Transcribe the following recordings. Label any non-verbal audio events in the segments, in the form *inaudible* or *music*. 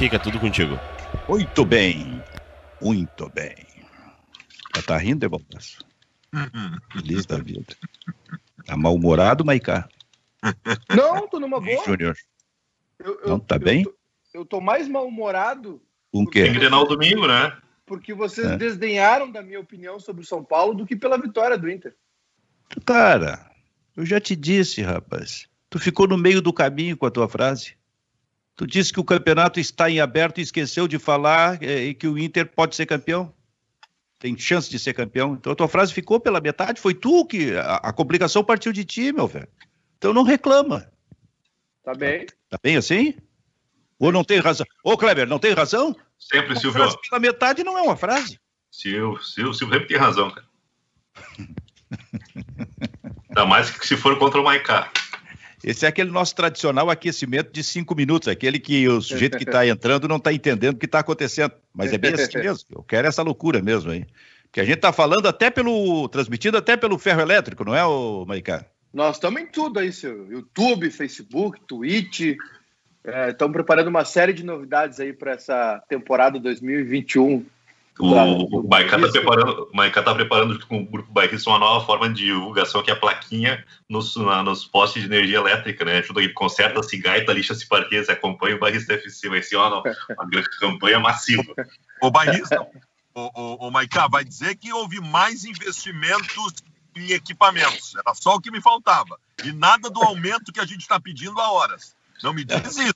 Benfica, tudo contigo. Muito bem. Muito bem. Já tá rindo, Evaldas? Feliz da vida. Tá mal-humorado, Maicá? Não, tô numa boa. Júnior. Eu, eu- Não, tá eu bem? tô- Eu tô mais mal-humorado Com o Tem quê? Grenal domingo, né? porque vocês É. desdenharam da minha opinião sobre o São Paulo do que pela vitória do Inter. Cara, eu já te disse, rapaz. Tu ficou no meio do caminho com a tua frase. Tu disse que o campeonato está em aberto e esqueceu de falar e que o Inter pode ser campeão. Tem chance de ser campeão. Então a tua frase ficou pela metade. Foi tu que. A, a complicação partiu de ti, meu velho. Então não reclama. Tá bem? Tá bem assim? Ou não tem razão? Ô, Kleber, não tem razão? Sempre, Uma Silvio. frase pela metade não é uma frase. Silvio, Silvio, Silvio sempre tem razão, cara. *laughs* Ainda mais que se for contra o Maicá. Esse é aquele nosso tradicional aquecimento de cinco minutos, aquele que o sujeito que está entrando não está entendendo o que está acontecendo. Mas é bem assim *laughs* mesmo. Eu quero essa loucura mesmo aí. Porque a gente está falando até pelo. transmitido até pelo ferro elétrico, não é, ô Maicá? Nós estamos em tudo aí, seu YouTube, Facebook, Twitch. Estamos preparando uma série de novidades aí para essa temporada 2021. O, o Maicá tá Isso. preparando, tá preparando junto com o grupo Bairrista uma nova forma de divulgação que é a plaquinha nos, na- nos postes de energia elétrica, né? Junto aqui, conserta-se gaita, lixa-se parqueiros, acompanha o Bairrista FC. Vai ser uma, uma grande campanha massiva. O bairrista, o, o, o Maiká, vai dizer que houve mais investimentos em equipamentos. Era só o que me faltava. E nada do aumento que a gente está pedindo há horas. Não me diz isso.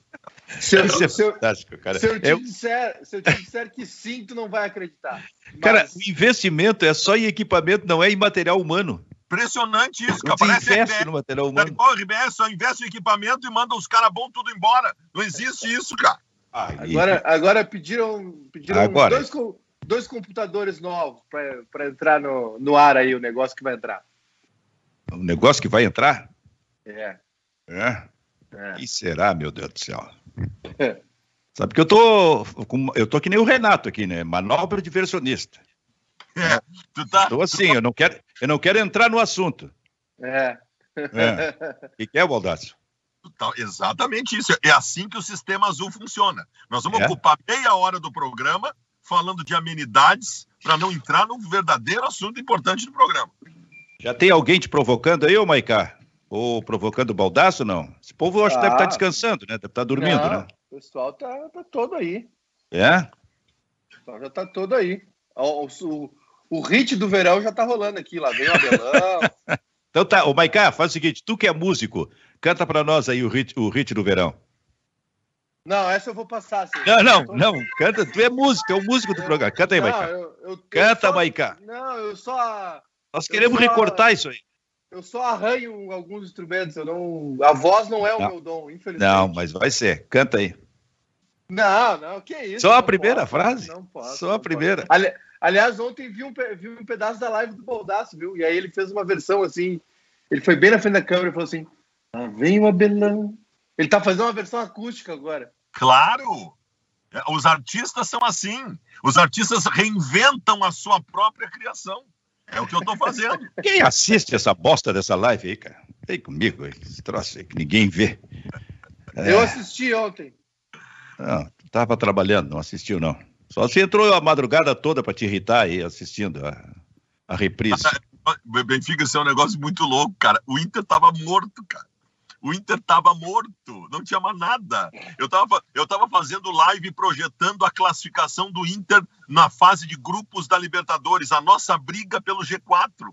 Se eu, é se eu- fantástico, cara. se eu te É- disser, se eu te disser que sim, tu não vai acreditar. Mas- Cara, o investimento é só em equipamento, não é em material humano. Impressionante isso, cara. Parece investe RBS. no material humano. a RBS, só investe em equipamento e manda os caras bons tudo embora. Não existe isso, cara. Agora, agora pediram, pediram Agora. Dois, dois computadores novos para entrar no, no ar aí, o negócio que vai entrar. O negócio que vai entrar? É. É. é. que será, meu Deus do céu? Sabe que eu tô, eu tô que nem o Renato aqui, né? Manobra diversionista. É, tu tá. Tô assim, eu não quero, eu não quero entrar no assunto. É. É. *laughs* O que, é, Baldassio? tu tá- exatamente isso. É assim que o sistema azul funciona. Nós vamos É? ocupar meia hora do programa falando de amenidades para não entrar no verdadeiro assunto importante do programa. Já tem alguém te provocando aí, ô Maicá? Ou provocando o Baldaço, não? Esse povo eu acho que deve Ah. estar descansando, né? Deve estar dormindo, Não, né? O pessoal tá, tá todo aí. É? O pessoal já tá todo aí. O, o, o hit do verão já tá rolando aqui. Lá vem o Abelão. *laughs* Então tá, ô Maicá, faz o seguinte, tu que é músico, canta pra nós aí o hit, o hit do verão. não, essa eu vou passar. assim. Não, não, Eu tô- não, canta, tu é músico, é o músico do programa. Canta aí, eu- eu- eu Canta, só- Maicá. Não, eu só, Nós eu queremos só- recortar isso aí. Eu só arranho alguns instrumentos. Eu não, a voz não é o Não. meu dom, infelizmente. Não, mas vai ser. Canta aí. Não, não, que isso. Só a primeira posso, frase? Não posso. Só a não primeira. posso. Ali- aliás, ontem vi um, vi um pedaço da live do Baldaço, viu? E aí ele fez uma versão assim. Ele foi bem na frente da câmera e falou assim: Lá vem o Abelão. Ele tá fazendo uma versão acústica agora. Claro! É, Os artistas são assim. Os artistas reinventam a sua própria criação. É o que eu estou fazendo. *laughs* Quem assiste essa bosta dessa live aí, cara? Vem comigo, esse troço aí que ninguém vê. É, Eu assisti ontem. Não, tu tava trabalhando, não assistiu, não. Só se entrou a madrugada toda pra te irritar aí assistindo a, a reprise. *laughs* Benfica, isso é um negócio muito louco, cara. O Inter tava morto, cara. O Inter tava morto, não tinha mais nada. Eu tava, eu tava fazendo live projetando a classificação do Inter na fase de grupos da Libertadores, a nossa briga pelo G4.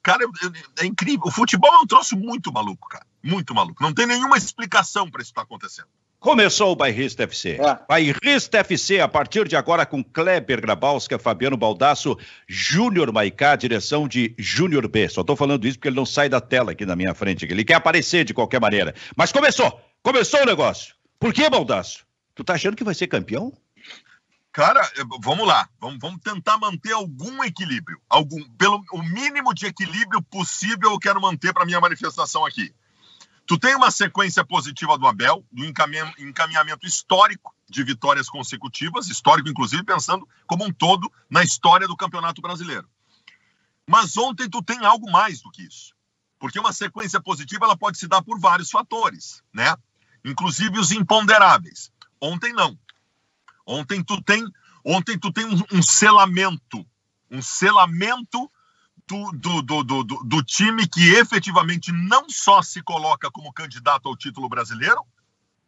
Cara, eu- é incrível. O futebol é um troço muito maluco, cara. Muito maluco. Não tem nenhuma explicação para isso estar acontecendo. Começou o Bairrista FC. Ah. Bairrista FC, a partir de agora com Kleber Grabowska, Fabiano Baldasso, Júnior Maicá, direção de Júnior B. Só tô falando isso porque ele não sai da tela aqui na minha frente. Ele quer aparecer de qualquer maneira. Mas começou! Começou o negócio. Por que, Baldasso? Tu tá achando que vai ser campeão? Cara, eh, vamos lá. Vamos, vamos tentar manter algum equilíbrio. Algum, pelo o mínimo de equilíbrio possível eu quero manter para minha manifestação aqui. Tu tem uma sequência positiva do Abel, do encaminha- encaminhamento histórico de vitórias consecutivas, histórico inclusive pensando como um todo na história do Campeonato Brasileiro. Mas ontem tu tem algo mais do que isso. Porque uma sequência positiva ela pode se dar por vários fatores, né? Inclusive os imponderáveis. Ontem não. Ontem tu tem, ontem tu tem um, um selamento, um selamento do, do, do, do, time que efetivamente não só se coloca como candidato ao título brasileiro,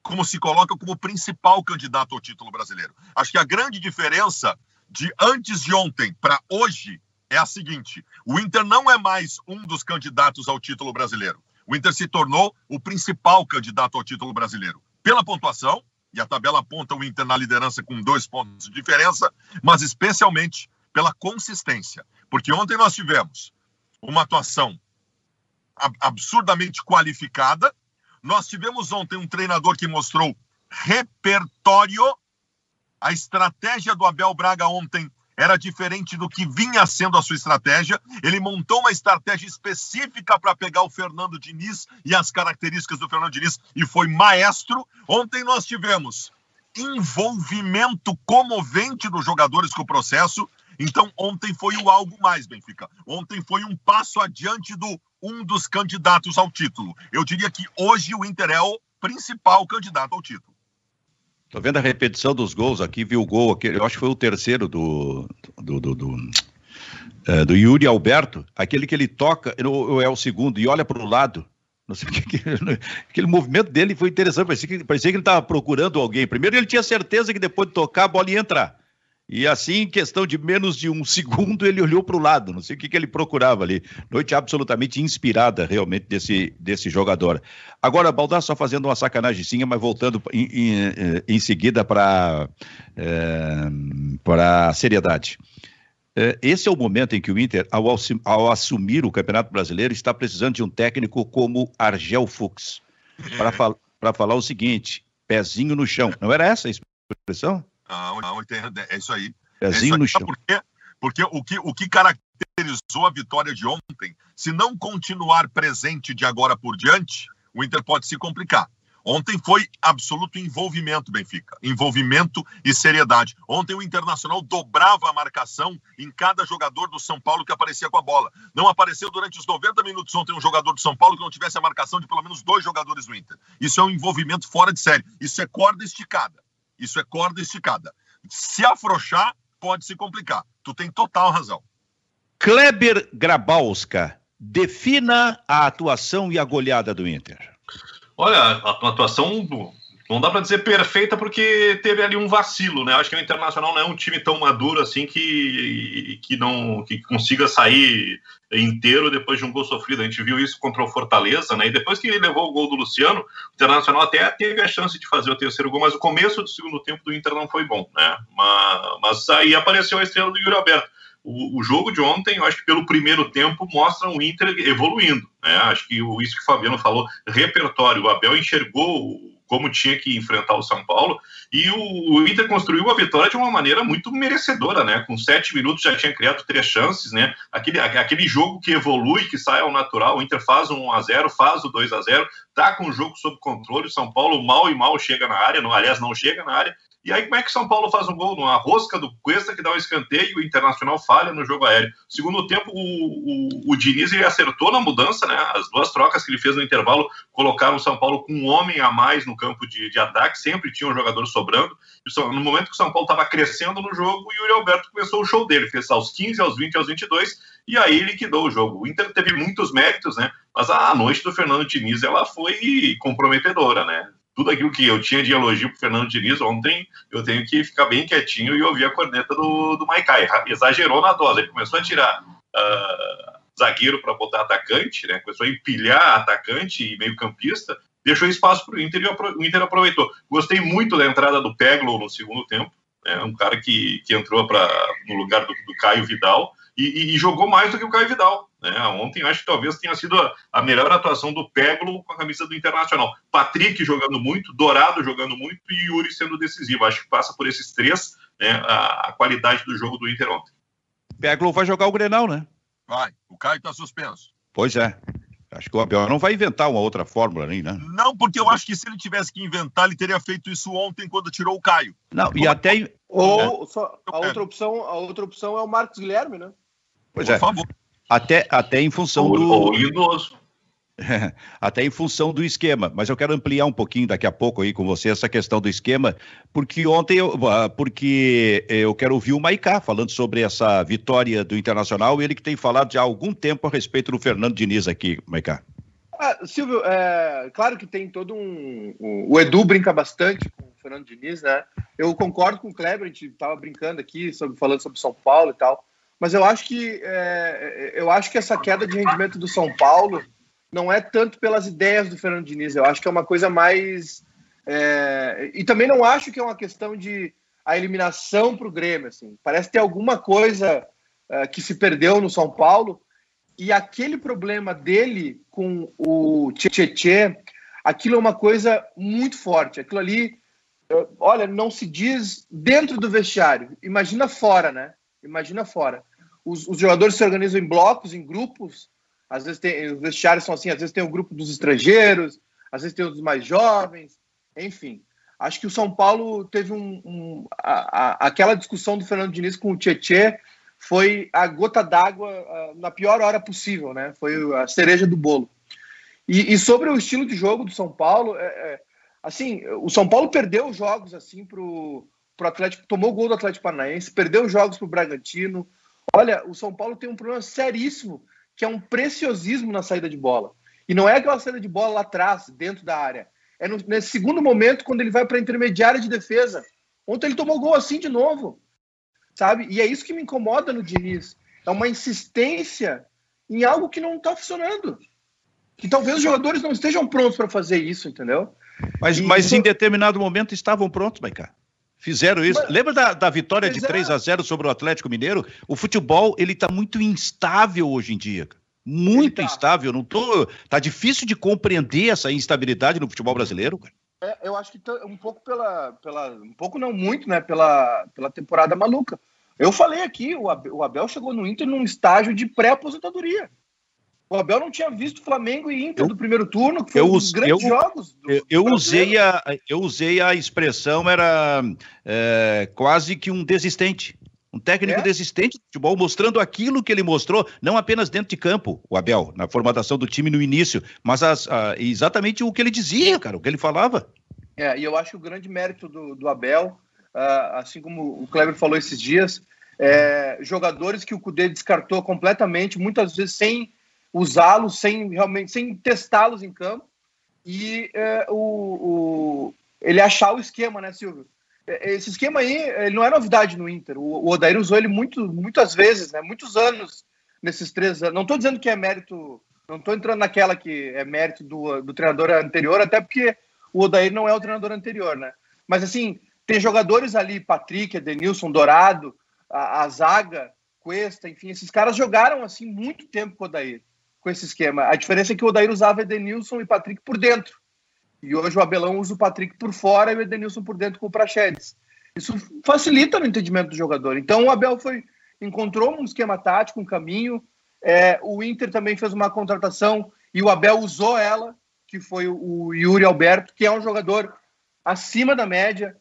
como se coloca como principal candidato ao título brasileiro. Acho que a grande diferença de antes de ontem para hoje é a seguinte: o Inter não é mais um dos candidatos ao título brasileiro. O Inter se tornou o principal candidato ao título brasileiro. Pela pontuação, e a tabela aponta o Inter na liderança com dois pontos de diferença, mas especialmente pela consistência. Porque ontem nós tivemos uma atuação absurdamente qualificada. Nós tivemos ontem um treinador que mostrou repertório. A estratégia do Abel Braga ontem era diferente do que vinha sendo a sua estratégia. Ele montou uma estratégia específica para pegar o Fernando Diniz e as características do Fernando Diniz e foi maestro. Ontem nós tivemos envolvimento comovente dos jogadores com o processo. Então, ontem foi o algo mais, Benfica. Ontem foi um passo adiante do um dos candidatos ao título. Eu diria que hoje o Inter é o principal candidato ao título. Tô vendo a repetição dos gols aqui, vi o gol aqui, eu acho que foi o terceiro do, do, do, do, é, do Yuri Alberto, aquele que ele toca, é o segundo, e olha para o lado. Não sei porque *laughs* aquele movimento dele foi interessante, parecia que, parecia que ele estava procurando alguém. Primeiro ele tinha certeza que depois de tocar a bola ia entrar. E assim, em questão de menos de um *laughs* segundo, ele olhou para o lado. Não sei o que, que ele procurava ali. Noite absolutamente inspirada, realmente, desse, desse jogador. Agora, Baldar só fazendo uma sacanagemzinha, mas voltando em, em, em seguida para é, a seriedade. É, esse é o momento em que o Inter, ao, ao, assumir o Campeonato Brasileiro, está precisando de um técnico como Argel Fux. Para fal falar o seguinte: pezinho no chão. Não era essa a expressão? É isso aí. É isso aí. no chão. Por quê? Porque o que, o que caracterizou a vitória de ontem, se não continuar presente de agora por diante, o Inter pode se complicar. Ontem foi absoluto envolvimento, Benfica. Envolvimento e seriedade. Ontem o Internacional dobrava a marcação em cada jogador do São Paulo que aparecia com a bola. Não apareceu durante os 90 minutos ontem um jogador do São Paulo que não tivesse a marcação de pelo menos dois jogadores do Inter. Isso é um envolvimento fora de série. Isso é corda esticada. Isso é corda esticada. Se afrouxar, pode se complicar. Tu tem total razão. Kleber Grabowska, defina a atuação e a goleada do Inter. Olha, a atuação não dá para dizer perfeita porque teve ali um vacilo, né? Acho que o Internacional não é um time tão maduro assim que, que não que consiga sair inteiro depois de um gol sofrido. A gente viu isso contra o Fortaleza, né? E depois que ele levou o gol do Luciano, o Internacional até teve a chance de fazer o terceiro gol, mas o começo do segundo tempo do Inter não foi bom, né? Mas, mas aí apareceu a estrela do Yuri Alberto. O, o, jogo de ontem, eu acho que pelo primeiro tempo, mostra o Inter evoluindo. Né? Acho que isso que o Fabiano falou, repertório. O Abel enxergou como tinha que enfrentar o São Paulo. E o, o, Inter construiu a vitória de uma maneira muito merecedora, né? Com sete minutos já tinha criado três chances, né? Aquele, aquele jogo que evolui, que sai ao natural. O Inter faz um 1 a 0 faz o 2 a 0 tá com o jogo sob controle. O São Paulo mal e mal chega na área, não, aliás, não chega na área. E aí, como é que São Paulo faz um gol? Numa rosca do Cuesta que dá um escanteio o Internacional falha no jogo aéreo. Segundo tempo, o, o, o Diniz ele acertou na mudança, né? As duas trocas que ele fez no intervalo colocaram o São Paulo com um homem a mais no campo de, de ataque, sempre tinha um jogador sobrando. No momento que o São Paulo estava crescendo no jogo, o Yuri Alberto começou o show dele, fez aos 15, aos 20, aos 22, e aí liquidou o jogo. O Inter teve muitos méritos, né? Mas a noite do Fernando Diniz ela foi comprometedora, né? Tudo aquilo que eu tinha de elogio para Fernando Diniz ontem, eu tenho que ficar bem quietinho e ouvir a corneta do, do Maikai. Exagerou na dose, ele começou a tirar uh, zagueiro para botar atacante, né? começou a empilhar atacante e meio-campista, deixou espaço para o Inter e o Inter aproveitou. Gostei muito da entrada do Peglo no segundo tempo, né? um cara que, que entrou pra, no lugar do, do Caio Vidal e, e, jogou mais do que o Caio Vidal. Né? Ontem acho que talvez tenha sido a, a, melhor atuação do Peglo com a camisa do Internacional. Patrick jogando muito, Dourado jogando muito e Yuri sendo decisivo. Acho que passa por esses três né, a, a, qualidade do jogo do Inter ontem. Peglo vai jogar o Grenal, né? Vai. O Caio está suspenso. Pois é. Acho que o Abel não vai inventar uma outra fórmula nem, né? Não, porque eu acho que se ele tivesse que inventar, ele teria feito isso ontem quando tirou o Caio. Não, e até ou é. só, a outra opção, a outra opção é o Marcos Guilherme, né? Pois Por é. Favor. Até, até em função ou, do. Ou o Lindoso. *laughs* Até em função do esquema, mas eu quero ampliar um pouquinho daqui a pouco aí com você essa questão do esquema, porque ontem eu, ah, porque eu quero ouvir o Maicá falando sobre essa vitória do Internacional, ele que tem falado já há algum tempo a respeito do Fernando Diniz aqui, Maicá. Ah, Silvio, é, claro que tem todo um, um, O Edu brinca bastante com o Fernando Diniz, né? Eu concordo com o Kleber, a gente estava brincando aqui, sobre, falando sobre São Paulo e tal. Mas eu acho que é, eu acho que essa queda de rendimento do São Paulo não é tanto pelas ideias do Fernando Diniz. Eu acho que é uma coisa mais. É, e também não acho que é uma questão de a eliminação para o Grêmio. Assim. Parece ter alguma coisa é, que se perdeu no São Paulo e aquele problema dele com o Tietê, aquilo é uma coisa muito forte. Aquilo ali, é, olha, não se diz dentro do vestiário. Imagina fora, né? Imagina fora. Os, os jogadores se organizam em blocos, em grupos. Às vezes tem, os vestiários são assim, às vezes tem o grupo dos estrangeiros, às vezes tem os mais jovens, enfim. Acho que o São Paulo teve um, um a, a, aquela discussão do Fernando Diniz com o Tietê foi a gota d'água na pior hora possível, né? Foi a cereja do bolo. E, e sobre o estilo de jogo do São Paulo, é, é, assim, o São Paulo perdeu jogos assim pro, pro Atlético, tomou gol do Atlético Paranaense, perdeu jogos pro Bragantino. Olha, o São Paulo tem um problema seríssimo, que é um preciosismo na saída de bola. E não é aquela saída de bola lá atrás, dentro da área. É no, nesse segundo momento, quando ele vai para a intermediária de defesa. Ontem ele tomou gol assim de novo sabe? E é isso que me incomoda no Diniz. É uma insistência em algo que não está funcionando. Que talvez os jogadores não estejam prontos para fazer isso, entendeu? Mas, e, mas isso... em determinado momento estavam prontos, Maicá. Fizeram isso. Mas, Lembra da, da vitória de 3 a 0 sobre o Atlético Mineiro? O futebol ele está muito instável hoje em dia. Muito tá. instável. Não tô. Tá difícil de compreender essa instabilidade no futebol brasileiro. Cara. É, eu acho que um pouco pela, pela. Um pouco não muito, né? Pela, pela temporada maluca. Eu falei aqui, o Abel, o Abel chegou no Inter num estágio de pré-aposentadoria. O Abel não tinha visto Flamengo e Inter eu, do primeiro turno, que foi um dos grandes eu, jogos. Do, eu, eu usei a, eu usei a expressão, era é, quase que um desistente. Um técnico é? desistente de futebol, mostrando aquilo que ele mostrou, não apenas dentro de campo, o Abel, na formatação do time no início, mas as, a, exatamente o que ele dizia, cara, o que ele falava. É, e eu acho que o grande mérito do, do Abel uh, assim como o Kleber falou esses dias, é, jogadores que o Cudê descartou completamente, muitas vezes sem usá-los, sem realmente sem testá-los em campo, e é, o, o, ele achar o esquema, né, Silvio? É, esse esquema aí não é novidade no Inter. O, o Odair usou ele muito, muitas vezes, né, muitos anos nesses três anos. Não estou dizendo que é mérito, não estou entrando naquela que é mérito do, do treinador anterior, até porque o Odair não é o treinador anterior, né? Mas assim, tem jogadores ali, Patrick, Edenilson, Dourado, a, a zaga, Cuesta, enfim, esses caras jogaram assim muito tempo com o Odair, com esse esquema. A diferença é que o Odair usava Edenilson e Patrick por dentro. E hoje o Abelão usa o Patrick por fora e o Edenilson por dentro com o Praxedes. Isso facilita no entendimento do jogador. Então o Abel foi encontrou um esquema tático, um caminho. É, o Inter também fez uma contratação e o Abel usou ela, que foi o Yuri Alberto, que é um jogador acima da média,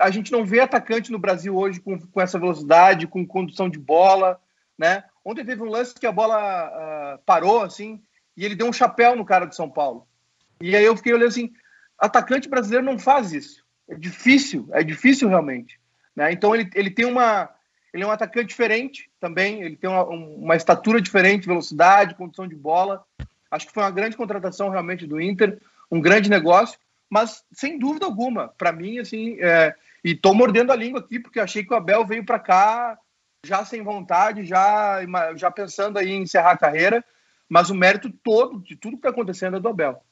a gente não vê atacante no Brasil hoje com, com essa velocidade, com condução de bola, né? Ontem teve um lance que a bola uh, parou, assim, e ele deu um chapéu no cara de São Paulo. E aí eu fiquei olhando assim, atacante brasileiro não faz isso. É difícil, é difícil realmente. Né? Então ele, ele tem uma... Ele é um atacante diferente também, ele tem uma, uma estatura diferente, velocidade, condução de bola. Acho que foi uma grande contratação realmente do Inter, um grande negócio mas sem dúvida alguma, para mim, assim, é, e tô mordendo a língua aqui, porque achei que o Abel veio para cá já sem vontade, já, já pensando aí em encerrar a carreira, mas o mérito todo de tudo que está acontecendo é do Abel.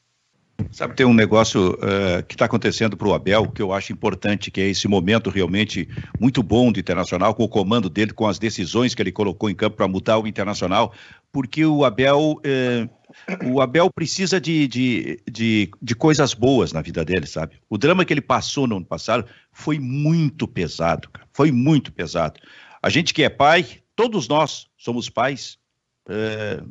Sabe, tem um negócio uh, que está acontecendo para o Abel que eu acho importante, que é esse momento realmente muito bom do Internacional, com o comando dele, com as decisões que ele colocou em campo para mudar o Internacional, porque o Abel uh, o Abel precisa de, de, de, de, coisas boas na vida dele, sabe? O drama que ele passou no ano passado foi muito pesado, cara. Foi muito pesado. A gente que é pai, todos nós somos pais. É,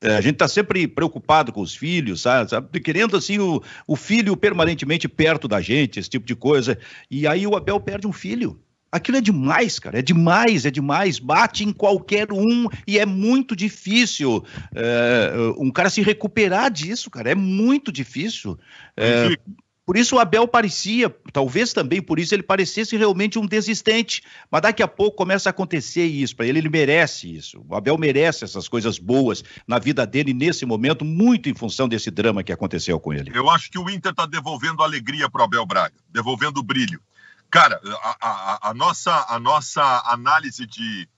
é, a gente está sempre preocupado com os filhos, sabe? Querendo assim o, o filho permanentemente perto da gente, esse tipo de coisa. E aí o Abel perde um filho. Aquilo é demais, cara. É demais, é demais. Bate em qualquer um e é muito difícil é, um cara se recuperar disso, cara. É muito difícil. É, por isso o Abel parecia, talvez também por isso ele parecesse realmente um desistente. Mas daqui a pouco começa a acontecer isso para ele, ele merece isso. O Abel merece essas coisas boas na vida dele nesse momento, muito em função desse drama que aconteceu com ele. Eu acho que o Inter está devolvendo alegria para o Abel Braga, devolvendo brilho. Cara, a, a, a, nossa, a nossa análise de.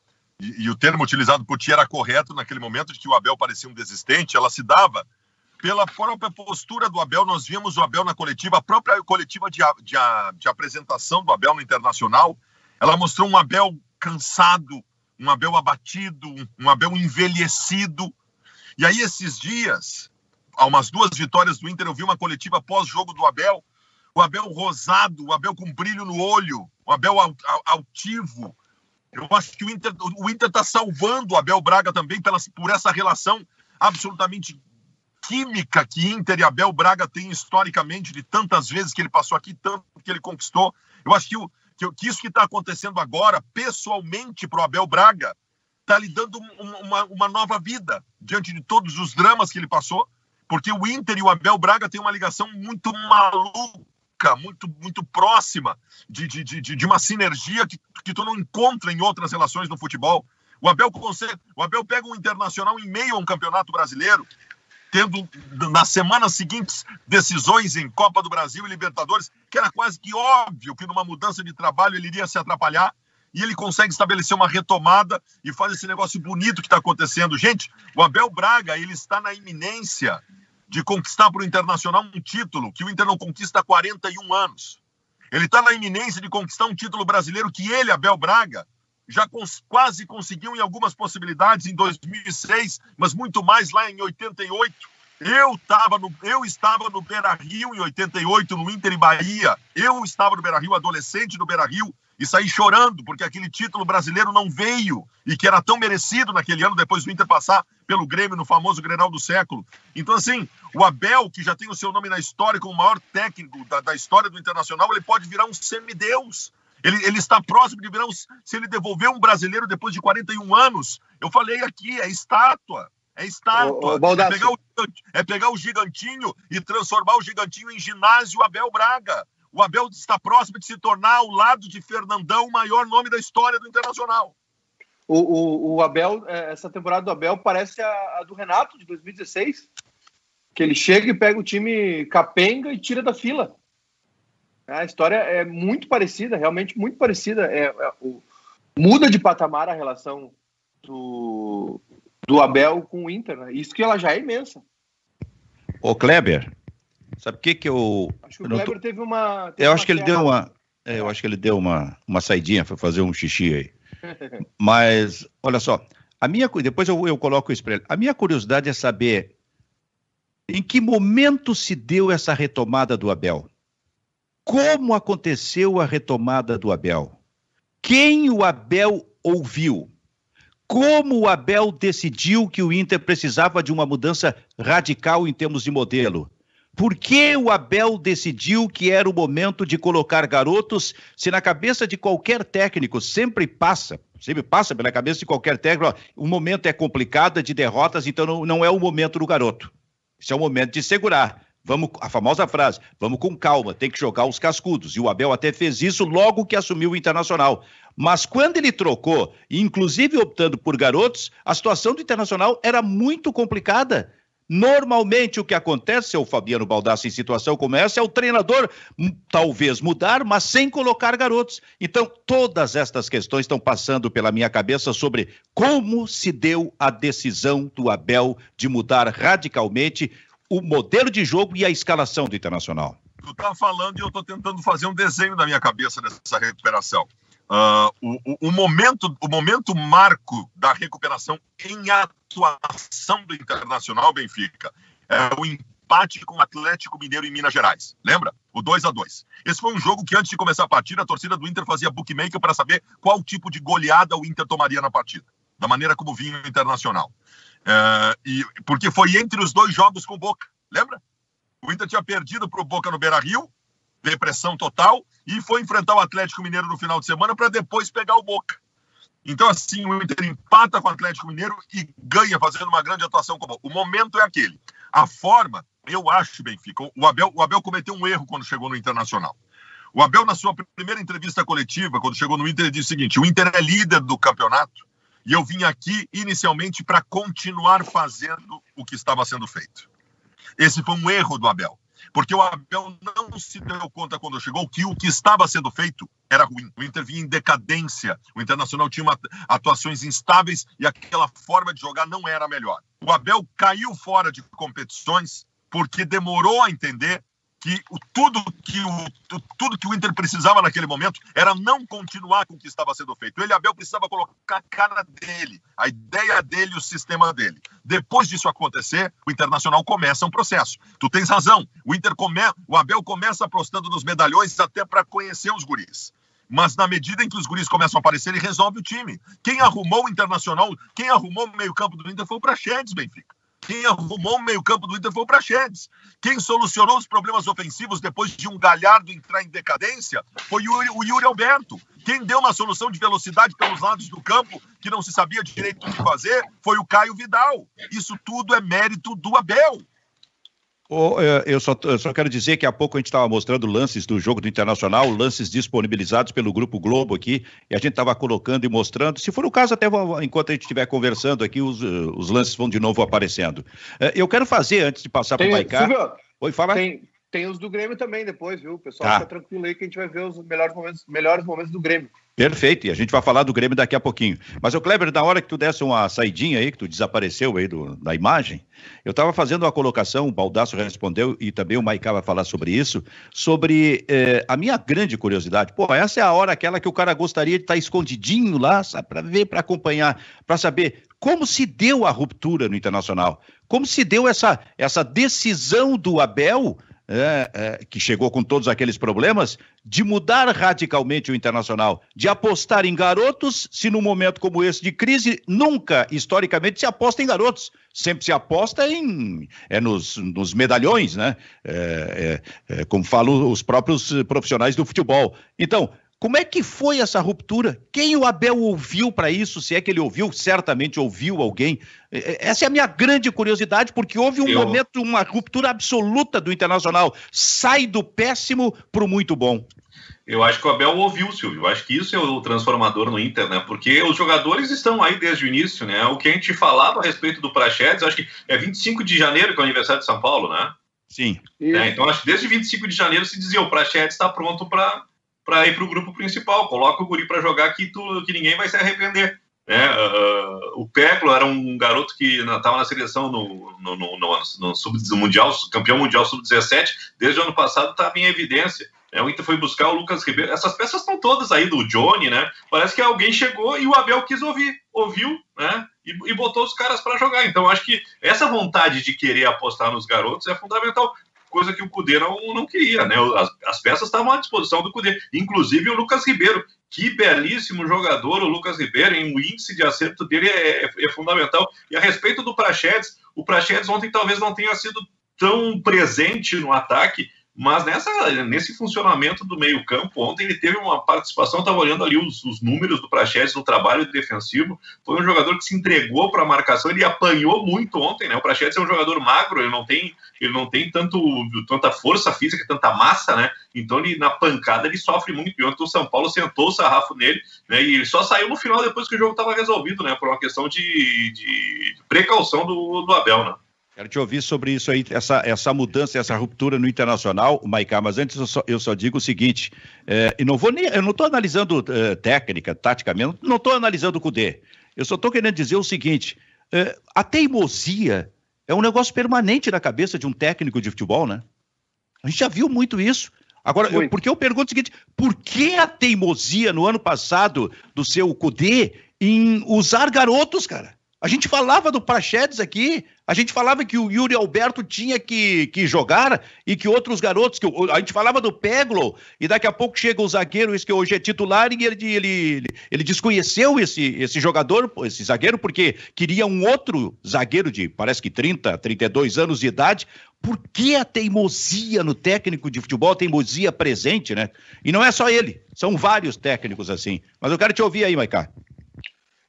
E, e o termo utilizado por ti era correto naquele momento de que o Abel parecia um desistente, ela se dava pela própria postura do Abel, nós vimos o Abel na coletiva, a própria coletiva de, de, de, apresentação do Abel no Internacional, ela mostrou um Abel cansado, um Abel abatido, um Abel envelhecido. E aí, esses dias, há umas duas vitórias do Inter, eu vi uma coletiva pós-jogo do Abel, o Abel rosado, o Abel com brilho no olho, o Abel altivo. Eu acho que o Inter está salvando o Abel Braga também pelas, por essa relação absolutamente química que Inter e Abel Braga têm historicamente, de tantas vezes que ele passou aqui, tanto que ele conquistou. Eu acho que, o, que, que isso que está acontecendo agora, pessoalmente, para o Abel Braga, está lhe dando uma, uma nova vida diante de todos os dramas que ele passou, porque o Inter e o Abel Braga têm uma ligação muito maluca, muito, muito próxima de, de, de, de uma sinergia que, que tu não encontra em outras relações no futebol. O Abel, consegue, o Abel pega um internacional em meio a um campeonato brasileiro tendo nas semanas seguintes decisões em Copa do Brasil e Libertadores, que era quase que óbvio que numa mudança de trabalho ele iria se atrapalhar, e ele consegue estabelecer uma retomada e faz esse negócio bonito que está acontecendo. Gente, o Abel Braga ele está na iminência de conquistar para o Internacional um título que o Inter não conquista há 41 anos. Ele está na iminência de conquistar um título brasileiro que ele, Abel Braga, já cons quase conseguiu em algumas possibilidades em 2006, mas muito mais lá em 88. Eu, estava no, eu estava no Beira Rio em 88, no Inter e Bahia. Eu estava no Beira Rio, adolescente no Beira Rio, e saí chorando porque aquele título brasileiro não veio e que era tão merecido naquele ano, depois do Inter passar pelo Grêmio no famoso Grenal do século. Então, assim, o Abel, que já tem o seu nome na história como o maior técnico da, da história do Internacional, ele pode virar um semideus ele, ele está próximo de virar um, se ele devolver um brasileiro depois de 41 anos. Eu falei aqui, é estátua. É estátua. Ô, ô, é, pegar o, é pegar o gigantinho e transformar o gigantinho em ginásio Abel Braga. O Abel está próximo de se tornar, ao lado de Fernandão, o maior nome da história do Internacional. O, o, o Abel, é, essa temporada do Abel parece a, a, do Renato, de 2016. Que ele chega e pega o time capenga e tira da fila. A história é muito parecida, realmente muito parecida. É, é o, muda de patamar a relação do, do Abel com o Inter. Né? Isso que ela já é imensa. Ô, Kleber, sabe o que que eu... Acho que o Kleber tô... teve uma... Teve eu acho que ele deu uma... É, eu acho que ele deu uma, uma saidinha, foi fazer um xixi aí. *laughs* Mas, olha só, a minha, depois eu, eu coloco isso para ele. A minha curiosidade é saber em que momento se deu essa retomada do Abel? Como aconteceu a retomada do Abel? Quem o Abel ouviu? Como o Abel decidiu que o Inter precisava de uma mudança radical em termos de modelo? Por que o Abel decidiu que era o momento de colocar garotos, se na cabeça de qualquer técnico sempre passa, sempre passa pela cabeça de qualquer técnico, ó, o momento é complicado, é de derrotas, então não, não é o momento do garoto. Isso é o momento de segurar. Vamos, a famosa frase, vamos com calma, tem que jogar os cascudos. E o Abel até fez isso logo que assumiu o Internacional. Mas quando ele trocou, inclusive optando por garotos, a situação do Internacional era muito complicada. Normalmente o que acontece, seu Fabiano Baldassi, em situação como essa, é o treinador hum, talvez mudar, mas sem colocar garotos. Então, todas estas questões estão passando pela minha cabeça sobre como se deu a decisão do Abel de mudar radicalmente o modelo de jogo e a escalação do Internacional. Tu tá falando e eu tô tentando fazer um desenho na minha cabeça dessa recuperação. Uh, o, o, momento, o momento marco da recuperação em atuação do Internacional Benfica é o empate com o Atlético Mineiro em Minas Gerais. Lembra? O 2 a 2 Esse foi um jogo que antes de começar a partida, a torcida do Inter fazia bookmaker para saber qual tipo de goleada o Inter tomaria na partida, da maneira como vinha o Internacional. É, e, porque foi entre os dois jogos com o Boca, lembra? O Inter tinha perdido para o Boca no Beira Rio, depressão total, e foi enfrentar o Atlético Mineiro no final de semana para depois pegar o Boca. Então, assim, o Inter empata com o Atlético Mineiro e ganha fazendo uma grande atuação. Como... O momento é aquele. A forma, eu acho, Benfica, o Abel, o Abel cometeu um erro quando chegou no Internacional. O Abel, na sua primeira entrevista coletiva, quando chegou no Inter, ele disse o seguinte: o Inter é líder do campeonato e eu vim aqui inicialmente para continuar fazendo o que estava sendo feito. Esse foi um erro do Abel. Porque o Abel não se deu conta quando chegou que o que estava sendo feito era ruim. O Inter vinha em decadência. O Internacional tinha atuações instáveis e aquela forma de jogar não era a melhor. O Abel caiu fora de competições porque demorou a entender que o, tudo, que o, tudo que o Inter precisava naquele momento era não continuar com o que estava sendo feito. Ele, Abel, precisava colocar a cara dele, a ideia dele, o sistema dele. Depois disso acontecer, o Internacional começa um processo. Tu tens razão. O Inter come, o Abel começa apostando nos medalhões até para conhecer os guris. Mas na medida em que os guris começam a aparecer, ele resolve o time. Quem arrumou o Internacional, quem arrumou o meio-campo do Inter foi o Praxedes, Benfica. Quem arrumou o meio-campo do Inter foi o Praxedes. Quem solucionou os problemas ofensivos depois de um Galhardo entrar em decadência foi o Yuri Alberto. Quem deu uma solução de velocidade pelos lados do campo, que não se sabia direito o que fazer, foi o Caio Vidal. Isso tudo é mérito do Abel. Oh, eu, só, eu só quero dizer que há pouco a gente estava mostrando lances do jogo do Internacional, lances disponibilizados pelo Grupo Globo aqui, e a gente estava colocando e mostrando. Se for o caso, até enquanto a gente estiver conversando aqui, os, os lances vão de novo aparecendo. Eh, eu quero fazer, antes de passar para o Maicá. Oi, fala. Tem, tem os do Grêmio também depois, viu? Pessoal, tá. fica tranquilo aí que a gente vai ver os melhores momentos, melhores momentos do Grêmio. Perfeito, e a gente vai falar do Grêmio daqui a pouquinho. Mas, o Kleber, na hora que tu desse uma saidinha aí, que tu desapareceu aí do, da imagem, eu estava fazendo uma colocação, o Baldasso respondeu, e também o Maicá vai falar sobre isso, sobre eh, a minha grande curiosidade. Pô, essa é a hora aquela que o cara gostaria de estar tá escondidinho lá, para ver, para acompanhar, para saber como se deu a ruptura no Internacional, como se deu essa, essa decisão do Abel é, é, que chegou com todos aqueles problemas, de mudar radicalmente o internacional, de apostar em garotos, se num momento como esse de crise, nunca, historicamente, se aposta em garotos. Sempre se aposta em é, nos, nos medalhões, né? É, é, é como falam os próprios profissionais do futebol. Então, como é que foi essa ruptura? Quem o Abel ouviu para isso? Se é que ele ouviu, certamente ouviu alguém. É, é, essa é a minha grande curiosidade, porque houve um Eu... momento, uma ruptura absoluta do Internacional. Sai do péssimo para o muito bom. Eu acho que o Abel ouviu, Silvio. Eu acho que isso é o transformador no Inter, né? Porque os jogadores estão aí desde o início, né? O que a gente falava a respeito do Prachedes, acho que é 25 de janeiro, que é o aniversário de São Paulo, né? Sim. É, então, acho que desde 25 de janeiro se dizia o Prachedes está pronto para para ir para o grupo principal. Coloca o guri para jogar que, tu, que ninguém vai se arrepender. Né? Uh, o Peclo era um garoto que estava na seleção no, no, no, no, no sub mundial, campeão mundial sub-17, desde o ano passado estava em evidência. É, o Inter foi buscar o Lucas Ribeiro. Essas peças estão todas aí do Johnny, né? Parece que alguém chegou e o Abel quis ouvir, ouviu, né? E, e botou os caras para jogar. Então, acho que essa vontade de querer apostar nos garotos é fundamental coisa que o Cudê não, não queria, né? As, as peças estavam à disposição do Cudê, inclusive o Lucas Ribeiro. Que belíssimo jogador o Lucas Ribeiro, em o índice de acerto dele é, é, é fundamental. E a respeito do Prachedes, o Prachedes ontem talvez não tenha sido tão presente no ataque, mas nessa, nesse funcionamento do meio-campo, ontem ele teve uma participação, estava olhando ali os, os, números do Praxedes no trabalho defensivo. Foi um jogador que se entregou para a marcação, ele apanhou muito ontem, né? O Praxedes é um jogador magro, ele não tem, ele não tem tanto, tanta força física, tanta massa, né? Então ele, na pancada ele sofre muito. E ontem o São Paulo sentou o sarrafo nele, né? E só saiu no final depois que o jogo estava resolvido, né? Por uma questão de, de precaução do, do Abel, né? Quero te ouvir sobre isso aí, essa, essa mudança, essa ruptura no internacional, Maicá, mas antes eu só, eu só digo o seguinte, é, e não vou nem, eu não estou analisando é, técnica, taticamente, não estou analisando o Cudê, eu só estou querendo dizer o seguinte, é, a teimosia é um negócio permanente na cabeça de um técnico de futebol, né? A gente já viu muito isso. Agora, eu, porque eu pergunto o seguinte, por que a teimosia no ano passado do seu Cudê em usar garotos, cara? A gente falava do Prachedes aqui, A gente falava que o Yuri Alberto tinha que, que jogar e que outros garotos, que a gente falava do Peglo, e daqui a pouco chega o zagueiro, esse que hoje é titular, e ele, ele, ele desconheceu esse, esse jogador, esse zagueiro, porque queria um outro zagueiro de parece que 30, 32 anos de idade. Por que a teimosia no técnico de futebol, a teimosia presente, né? E não é só ele, são vários técnicos assim. Mas eu quero te ouvir aí, Maicá.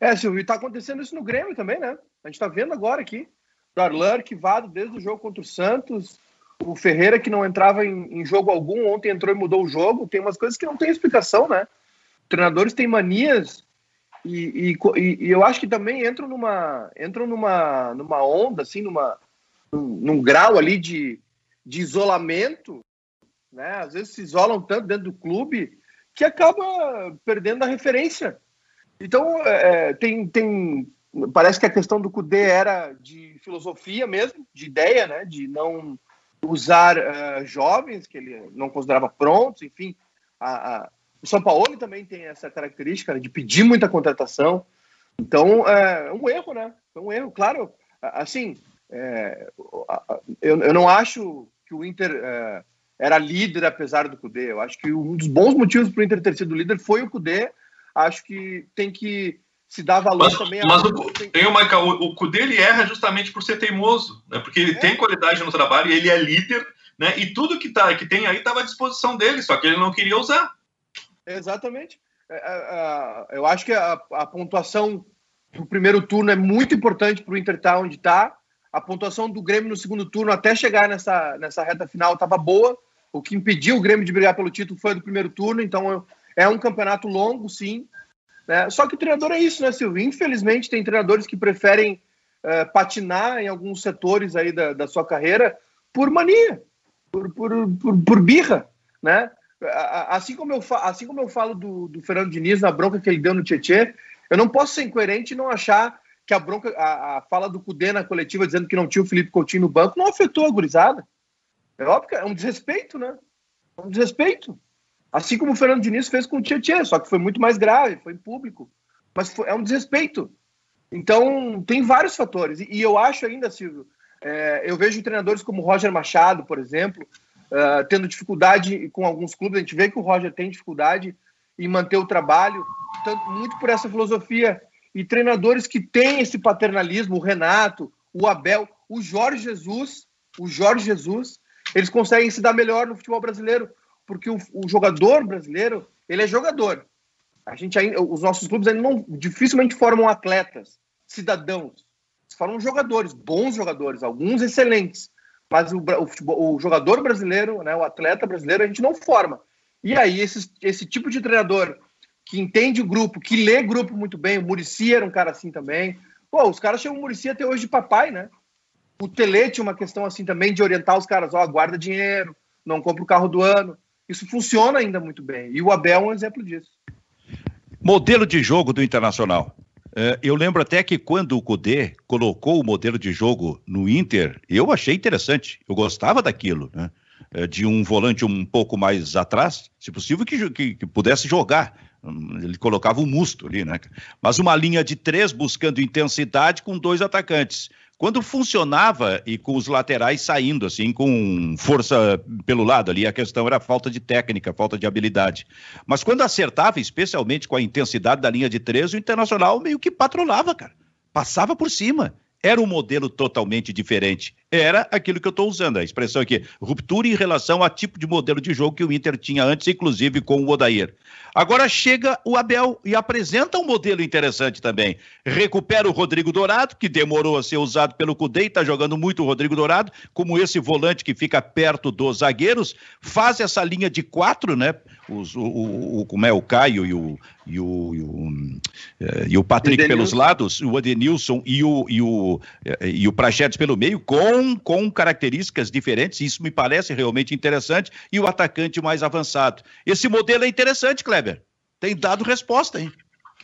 É, Silvio, está acontecendo isso no Grêmio também, né? A gente está vendo agora aqui. Darlan arquivado desde o jogo contra o Santos. O Ferreira, que não entrava em, em, jogo algum, ontem entrou e mudou o jogo. Tem umas coisas que não tem explicação, né? Treinadores têm manias e, e, e, eu acho que também entram numa, entram numa, numa onda, assim, numa, num, num grau ali de, de isolamento, né? Às vezes se isolam tanto dentro do clube que acaba perdendo a referência. Então, é, tem, tem, parece que a questão do CUDE era de filosofia mesmo, de ideia, né, de não usar uh, jovens que ele não considerava prontos, enfim. A, a, o São Paulo também tem essa característica né, de pedir muita contratação. Então, é um erro, né? É um erro, claro. Assim, é, eu, eu não acho que o Inter é, era líder apesar do CUDE. Eu acho que um dos bons motivos para o Inter ter sido líder foi o CUDE. Acho que tem que se dá valor mas, também. Mas o, tem o Michael, o, o Cudê ele erra justamente por ser teimoso, né? Porque ele é. tem qualidade no trabalho, ele é líder, né? E tudo que tá que tem aí estava à disposição dele, só que ele não queria usar. Exatamente. É, é, é eu acho que a, a pontuação do primeiro turno é muito importante para o Inter estar tá onde está. A pontuação do Grêmio no segundo turno até chegar nessa, nessa reta final estava boa. O que impediu o Grêmio de brigar pelo título foi do primeiro turno. Então é um campeonato longo, sim. Né? Só que treinador é isso, né, Silvio? Infelizmente, tem treinadores que preferem uh, patinar em alguns setores aí da, da sua carreira por mania, por, por, por, por birra, né? Assim como eu, assim como eu falo do, do Fernando Diniz na bronca que ele deu no Tietê, eu não posso ser incoerente e não achar que a bronca, a, a fala do Cudê na coletiva dizendo que não tinha o Felipe Coutinho no banco não afetou a gurizada. É óbvio que é um desrespeito, né? É um desrespeito. Assim como o Fernando Diniz fez com o Tietchan, só que foi muito mais grave, foi em público. Mas foi, é um desrespeito. Então, tem vários fatores. E, e eu acho ainda, Silvio, é, eu vejo treinadores como Roger Machado, por exemplo, uh, tendo dificuldade com alguns clubes. A gente vê que o Roger tem dificuldade em manter o trabalho, tanto, muito por essa filosofia. E treinadores que têm esse paternalismo, o Renato, o Abel, o Jorge Jesus, o Jorge Jesus, eles conseguem se dar melhor no futebol brasileiro porque o, o, jogador brasileiro, ele é jogador. A gente ainda, os nossos clubes ainda não dificilmente formam atletas, cidadãos. Formam jogadores, bons jogadores, alguns excelentes. Mas o, o, o jogador brasileiro, né, o atleta brasileiro, a gente não forma. E aí, esse, esse tipo de treinador que entende o grupo, que lê grupo muito bem, o Murici era um cara assim também. Pô, os caras chamam o Murici até hoje de papai, né? O Tele tinha uma questão assim também de orientar os caras, ó, guarda dinheiro, não compra o carro do ano. Isso funciona ainda muito bem. E o Abel é um exemplo disso. Modelo de jogo do Internacional. É, eu lembro até que quando o Cudê colocou o modelo de jogo no Inter, eu achei interessante. Eu gostava daquilo, né? É, de um volante um pouco mais atrás, se possível que, que, que pudesse jogar. Ele colocava o um musto ali, né? Mas uma linha de três buscando intensidade com dois atacantes. Quando funcionava e com os laterais saindo, assim, com força pelo lado ali, a questão era falta de técnica, falta de habilidade. Mas quando acertava, especialmente com a intensidade da linha de três, o Internacional meio que patrolava, cara. Passava por cima era um modelo totalmente diferente. Era aquilo que eu estou usando, a expressão aqui, ruptura em relação ao tipo de modelo de jogo que o Inter tinha antes, inclusive com o Odair. Agora chega o Abel e apresenta um modelo interessante também. Recupera o Rodrigo Dourado, que demorou a ser usado pelo Cudê, está jogando muito o Rodrigo Dourado, como esse volante que fica perto dos zagueiros, faz essa linha de quatro, né? Os, o, o, como é o Caio e o, e o, e o, eh, e o Patrick pelos lados, o Adenilson e o, e o, eh, e o Prachedes pelo meio, com, com características diferentes, isso me parece realmente interessante, e o atacante mais avançado. Esse modelo é interessante, Kleber. Tem dado resposta, hein?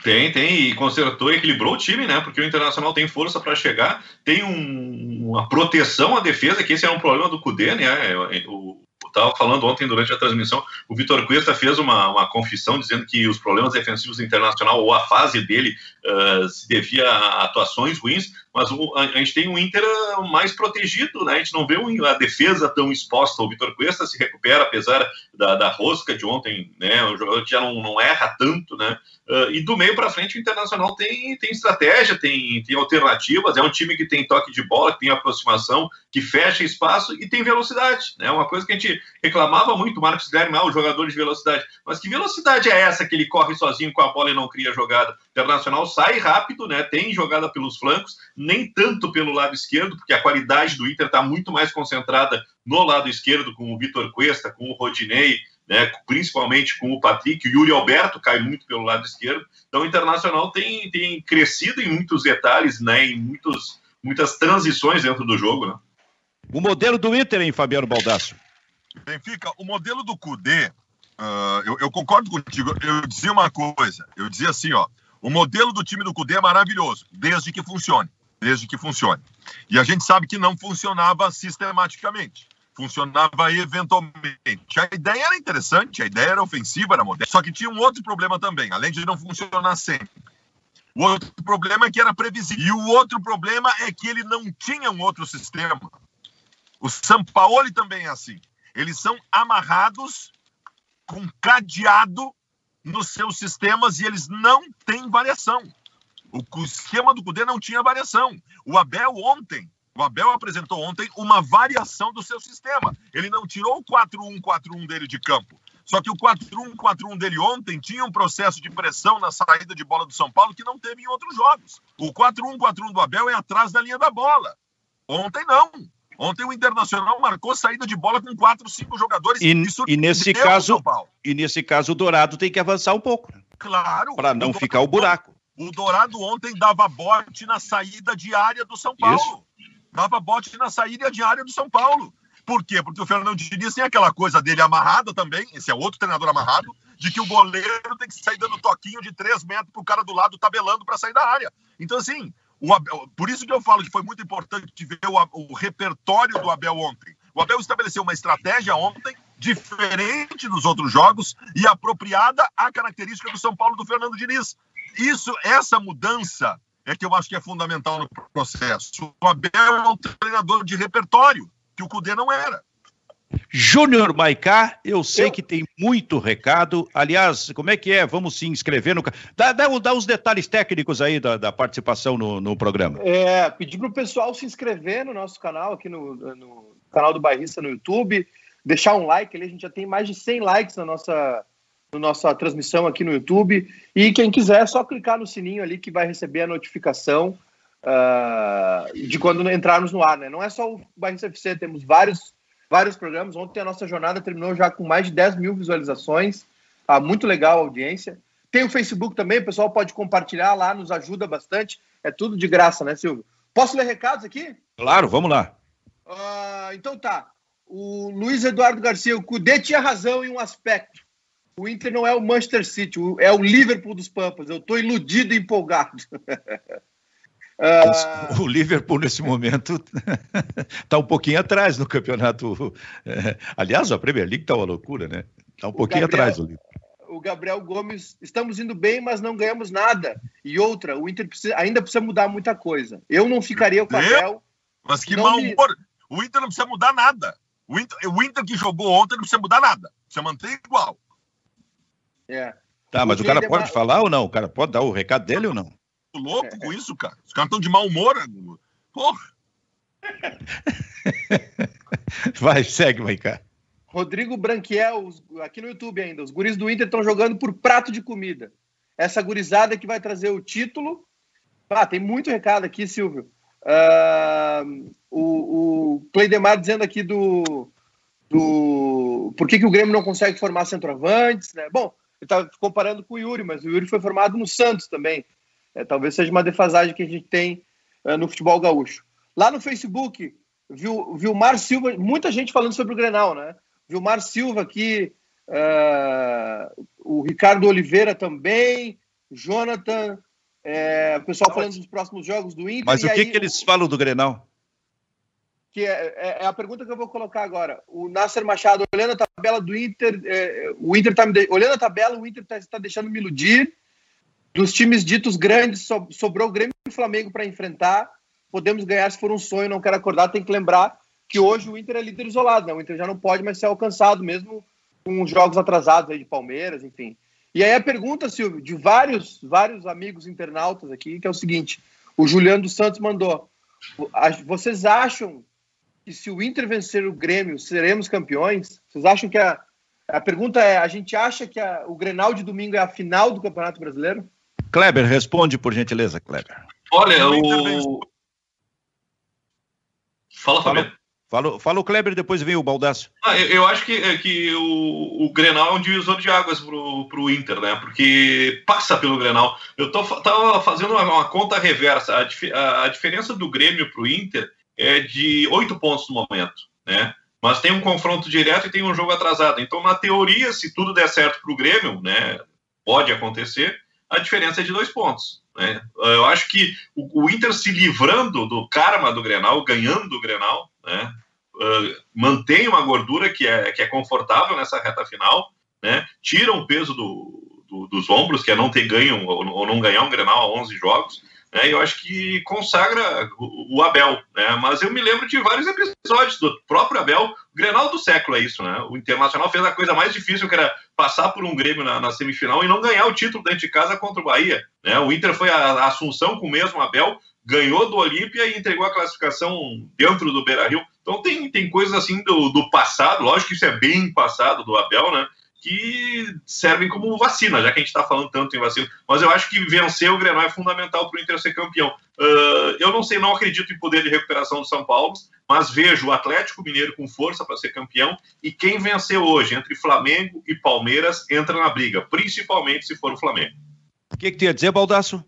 Tem, tem, e consertou e equilibrou o time, né? Porque o Internacional tem força para chegar, tem um, uma proteção à defesa, que esse é um problema do Cudê, né? O, estava falando ontem durante a transmissão, o Vitor Cuesta fez uma, uma confissão dizendo que os problemas defensivos do Internacional ou a fase dele uh, se devia a atuações ruins, mas o, a, a, gente tem um Inter mais protegido, né? A gente não vê a defesa tão exposta. O Vitor Cuesta se recupera, apesar da, da rosca de ontem, né? O jogador já não, não erra tanto, né? Uh, e do meio para frente o Internacional tem, tem estratégia, tem, tem alternativas, é um time que tem toque de bola, que tem aproximação, que fecha espaço e tem velocidade. Né? uma coisa que a gente reclamava muito, Marcos Guilherme, ah, o jogador de velocidade. Mas que velocidade é essa que ele corre sozinho com a bola e não cria jogada? O Internacional sai rápido, né? tem jogada pelos flancos, nem tanto pelo lado esquerdo, porque a qualidade do Inter está muito mais concentrada no lado esquerdo, com o Vitor Cuesta, com o Rodinei, né, principalmente com o Patrick, o Yuri Alberto cai muito pelo lado esquerdo. Então o Internacional tem, tem crescido em muitos detalhes, né, em muitos, muitas transições dentro do jogo. Né? O modelo do Inter, hein, Fabiano Baldasso? Benfica, o modelo do Cudê, uh, eu, eu, concordo contigo, eu dizia uma coisa, eu dizia assim, ó, o modelo do time do Cudê é maravilhoso, desde que funcione, desde que funcione. E a gente sabe que não funcionava sistematicamente funcionava eventualmente. A ideia era interessante, a ideia era ofensiva, era moderna, só que tinha um outro problema também, além de não funcionar sempre. O outro problema é que era previsível. E o outro problema é que ele não tinha um outro sistema. O São Paulo também é assim. Eles são amarrados com cadeado nos seus sistemas e eles não têm variação. O esquema do Cudê não tinha variação. O Abel ontem o Abel apresentou ontem uma variação do seu sistema. Ele não tirou o 4-1-4-1 dele de campo. Só que o 4-1-4-1 dele ontem tinha um processo de pressão na saída de bola do São Paulo que não teve em outros jogos. O 4-1-4-1 do Abel é atrás da linha da bola. Ontem não. Ontem o Internacional marcou saída de bola com quatro, cinco jogadores. E, e nesse caso, e nesse caso o Dourado tem que avançar um pouco. Claro. Para não ficar o buraco. O Dourado ontem dava bote na saída diária do São Paulo. Isso dava bote na saída diária do São Paulo. Por quê? Porque o Fernando Diniz tem aquela coisa dele amarrada também, esse é outro treinador amarrado, de que o goleiro tem que sair dando toquinho de 3 metros pro cara do lado tabelando para sair da área. Então, assim, Abel, por isso que eu falo que foi muito importante ver o, o repertório do Abel ontem. O Abel estabeleceu uma estratégia ontem diferente dos outros jogos e apropriada à característica do São Paulo do Fernando Diniz. Isso, essa mudança é que eu acho que é fundamental no processo. O Abel é um treinador de repertório, que o Cudê não era. Júnior Maicá, eu sei eu... que tem muito recado. Aliás, como é que é? Vamos se inscrever no. Dá, dá, dá os detalhes técnicos aí da, da participação no, no, programa. É, pedir para o pessoal se inscrever no nosso canal, aqui no, no canal do Bairrista no YouTube, deixar um like ali. A gente já tem mais de 100 likes na nossa no nossa transmissão aqui no YouTube. E quem quiser, é só clicar no sininho ali que vai receber a notificação uh, de quando entrarmos no ar. Né? Não é só o Barrista FC, temos vários, vários programas. Ontem a nossa jornada terminou já com mais de 10 mil visualizações. Ah, muito legal a audiência. Tem o Facebook também, o pessoal pode compartilhar lá, nos ajuda bastante. É tudo de graça, né, Silvio? Posso ler recados aqui? Claro, vamos lá. Uh, então tá. O Luiz Eduardo Garcia, o Cudê tinha razão em um aspecto. O Inter não é o Manchester City, é o Liverpool dos Pampas. Eu estou iludido e empolgado. *laughs* Uh... O Liverpool, nesse momento, está *laughs* um pouquinho atrás no campeonato. É, aliás, a Premier League está uma loucura, né? Está um pouquinho Gabriel, atrás o Liverpool. O Gabriel Gomes, estamos indo bem, mas não ganhamos nada. E outra, o Inter precisa, ainda precisa mudar muita coisa. Eu não ficaria com o Abel. Mas que mau humor. Me... O Inter não precisa mudar nada. O Inter, o Inter que jogou ontem não precisa mudar nada. Precisa manter igual. É. Tá, mas o cara pode falar ou não? O cara pode dar o recado dele ou não? Tô louco com isso, cara. Os caras estão de mau humor. Porra. *laughs* Vai, segue, vai cá. Rodrigo Branquiel, aqui no YouTube ainda. Os guris do Inter estão jogando por prato de comida. Essa gurizada que vai trazer o título. Ah, tem muito recado aqui, Silvio. Uh, o, o Cleidemar dizendo aqui do, do por que, que o Grêmio não consegue formar centroavantes, né? Bom, ele está comparando com o Yuri, mas o Yuri foi formado no Santos também. É, talvez seja uma defasagem que a gente tem é, no futebol gaúcho. Lá no Facebook, viu, Vilmar Silva, muita gente falando sobre o Grenal, né? Vilmar Silva aqui, uh, o Ricardo Oliveira também, Jonathan, é, o pessoal falando dos próximos jogos do Inter. Mas o que, aí, que eles falam do Grenal? Que é, é, é, a pergunta que eu vou colocar agora. O Nasser Machado, olhando a tabela do Inter, é, o Inter tá me olhando a tabela, o Inter está tá deixando me iludir. Dos times ditos grandes, so, sobrou o Grêmio e o Flamengo para enfrentar. podemos ganhar se for um sonho, não quero acordar, tem que lembrar que hoje o Inter é líder isolado, né? O Inter já não pode mais ser alcançado, mesmo com jogos atrasados aí de Palmeiras, enfim. E aí a pergunta, Silvio, de vários, vários amigos internautas aqui, que é o seguinte: o Juliano dos Santos mandou. Vocês acham que se o Inter vencer o Grêmio, seremos campeões? Vocês acham que a. A pergunta é: a gente acha que a, o Grenal de domingo é a final do Campeonato Brasileiro? Kleber, responde por gentileza, Kleber. Olha, o. Fala, Fabiano. Fala, fala o Kleber e depois vem o Baldaço. Ah, eu, eu, acho que, é, que o, o Grenal é um divisor de águas pro, pro Inter, né? Porque passa pelo Grenal. Eu tô, tava fazendo uma, uma conta reversa. A, a, a, diferença do Grêmio pro Inter é de oito pontos no momento, né? Mas tem um confronto direto e tem um jogo atrasado. Então, na teoria, se tudo der certo pro Grêmio, né? Pode acontecer, a diferença é de dois pontos. Né? Eu acho que o, o Inter se livrando do karma do Grenal, ganhando o Grenal, né? Uh, mantém uma gordura que é, que é confortável nessa reta final, né? tira um peso do, do, dos ombros, que é não ter ganho ou, ou não ganhar um Grenal a 11 jogos, né? Eu acho que consagra o, o, Abel, né? Mas eu me lembro de vários episódios do próprio Abel, o Grenal do século é isso, né? O Internacional fez a coisa mais difícil, que era passar por um Grêmio na, na semifinal e não ganhar o título dentro de casa contra o Bahia, né? O Inter foi a, a Assunção com o mesmo Abel, ganhou do Olímpia e entregou a classificação dentro do Beira-Rio. Então tem, tem coisas assim do, do passado, lógico que isso é bem passado do Abel, né? Que servem como vacina, já que a gente está falando tanto em vacina. Mas eu acho que vencer o Grenal é fundamental para o Inter ser campeão. Uh, eu não sei, não acredito em poder de recuperação do São Paulo, mas vejo o Atlético Mineiro com força para ser campeão e quem vencer hoje entre Flamengo e Palmeiras entra na briga, principalmente se for o Flamengo. O que, que tu ia dizer, Baldaço?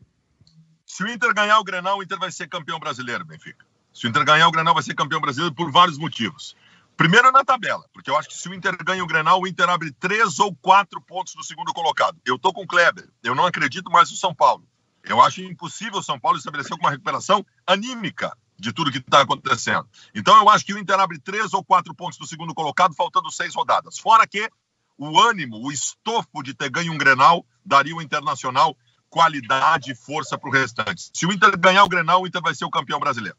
Se o Inter ganhar o Grenal, o Inter vai ser campeão brasileiro, Benfica. Se o Inter ganhar o Grenal, vai ser campeão brasileiro por vários motivos. Primeiro na tabela, porque eu acho que se o Inter ganha o Grenal, o Inter abre três ou quatro pontos do segundo colocado. Eu tô com o Kleber, eu não acredito mais no São Paulo. Eu acho impossível o São Paulo estabelecer uma recuperação anímica de tudo que está acontecendo. Então eu acho que o Inter abre três ou quatro pontos do segundo colocado, faltando seis rodadas. Fora que o ânimo, o estofo de ter ganho um Grenal daria o Internacional qualidade e força para o restante. Se o Inter ganhar o Grenal, o Inter vai ser o campeão brasileiro.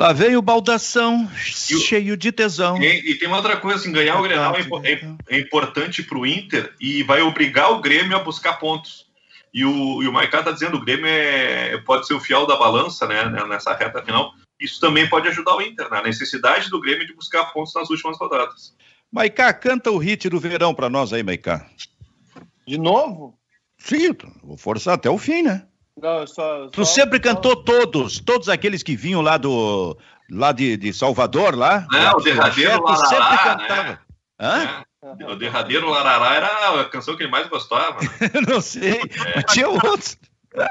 Lá vem o baldação, cheio de tesão. E, e, tem uma outra coisa, assim, ganhar o Grenal é, é, é importante para o Inter e vai obrigar o Grêmio a buscar pontos. E o, e o Maicá está dizendo, o Grêmio é, pode ser o fiel da balança né, né, nessa reta final. Isso também pode ajudar o Inter, na necessidade do Grêmio de buscar pontos nas últimas rodadas. Maicá, canta o hit do verão para nós aí, Maicá. De novo? Sim, vou forçar até o fim, né? Não, só, tu só, sempre só... cantou todos, todos aqueles que vinham lá do lá de, de Salvador, lá. É, o derradeiro Larará, sempre né? cantava. Né? Hã? É. O derradeiro Larará era a canção que ele mais gostava. *laughs* Não sei, é. mas tinha outros.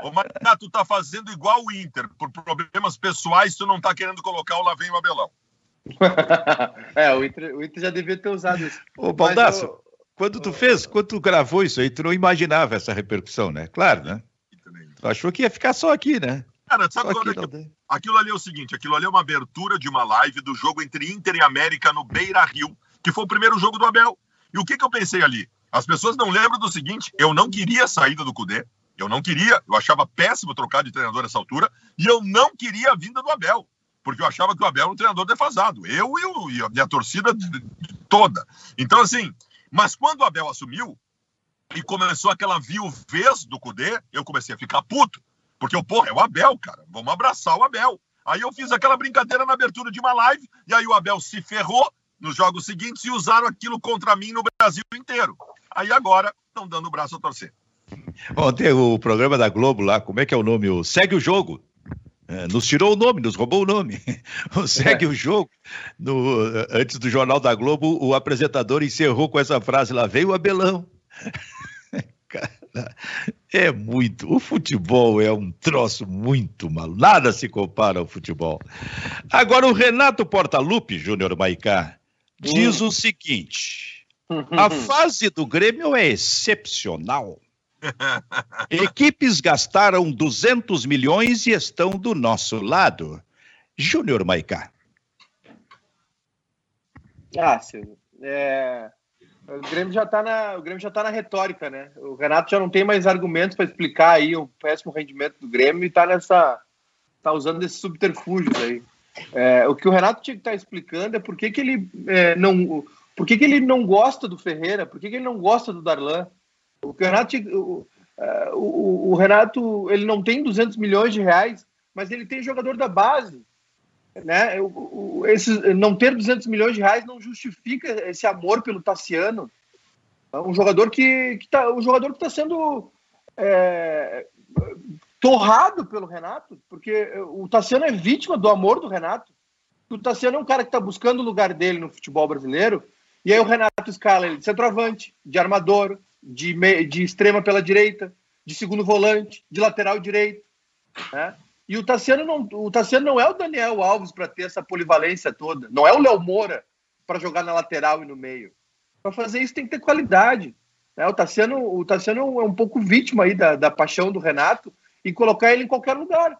Ô, Marina, tu tá fazendo igual o Inter. Por problemas pessoais, tu não tá querendo colocar o Lá Vem o Abelão. *laughs* é, o Inter, o Inter já devia ter usado isso. Ô, Baldasso, eu... quando tu fez, quando tu gravou isso aí, tu não imaginava essa repercussão, né? Claro, né? Tu achou que ia ficar só aqui, né? Cara, sabe quando aquilo, aquilo ali é o seguinte: aquilo ali é uma abertura de uma live do jogo entre Inter e América no Beira Rio, que foi o primeiro jogo do Abel. E o que, que eu pensei ali? As pessoas não lembram do seguinte: eu não queria a saída do Cudê, eu não queria, eu achava péssimo trocar de treinador nessa altura, e eu não queria a vinda do Abel, porque eu achava que o Abel era um treinador defasado, eu e, o, e a minha torcida toda. Então, assim, mas quando o Abel assumiu, e começou aquela viuvez do Cudê, eu comecei a ficar puto. Porque, eu, porra, é o Abel, cara. Vamos abraçar o Abel. Aí eu fiz aquela brincadeira na abertura de uma live, e aí o Abel se ferrou nos jogos seguintes e usaram aquilo contra mim no Brasil inteiro. Aí agora estão dando o braço a torcer. Ontem o programa da Globo lá, como é que é o nome? O Segue o Jogo. É, nos tirou o nome, nos roubou o nome. *laughs* O Segue é. o Jogo. No, antes do Jornal da Globo, o apresentador encerrou com essa frase lá, veio o Abelão. *laughs* Cara, é muito. O futebol é um troço muito mal. Nada se compara ao futebol. Agora, o Renato Portaluppi, Júnior Maicá, diz hum. o seguinte: a fase do Grêmio é excepcional. *laughs* Equipes gastaram 200 milhões e estão do nosso lado. Júnior Maicá. Ah, Silvio. É... O Grêmio já está na, o Grêmio já tá na retórica, né? O Renato já não tem mais argumentos para explicar aí o péssimo rendimento do Grêmio e está nessa tá usando esses subterfúgios aí. É, o que o Renato tinha que estar tá explicando é por que, que ele é, não. Por que, que ele não gosta do Ferreira? Por que, que ele não gosta do Darlan? O, Renato, o, é, o, o, Renato ele não tem 200 milhões de reais, mas ele tem jogador da base. Né? O, não ter 200 milhões de reais não justifica esse amor pelo Tassiano. É um jogador que, que tá, um jogador que está sendo é, torrado pelo Renato, porque o Tassiano é vítima do amor do Renato. O Tassiano é um cara que está buscando o lugar dele no futebol brasileiro, e aí o Renato escala ele de centroavante, de armador, de, de extrema pela direita, de segundo volante, de lateral direito. Né? E o Tassiano, não, o Tassiano não é o Daniel Alves para ter essa polivalência toda, não é o Léo Moura para jogar na lateral e no meio. Para fazer isso tem que ter qualidade. Né? O, Tassiano, o Tassiano é um pouco vítima aí da, da paixão do Renato, e colocar ele em qualquer lugar.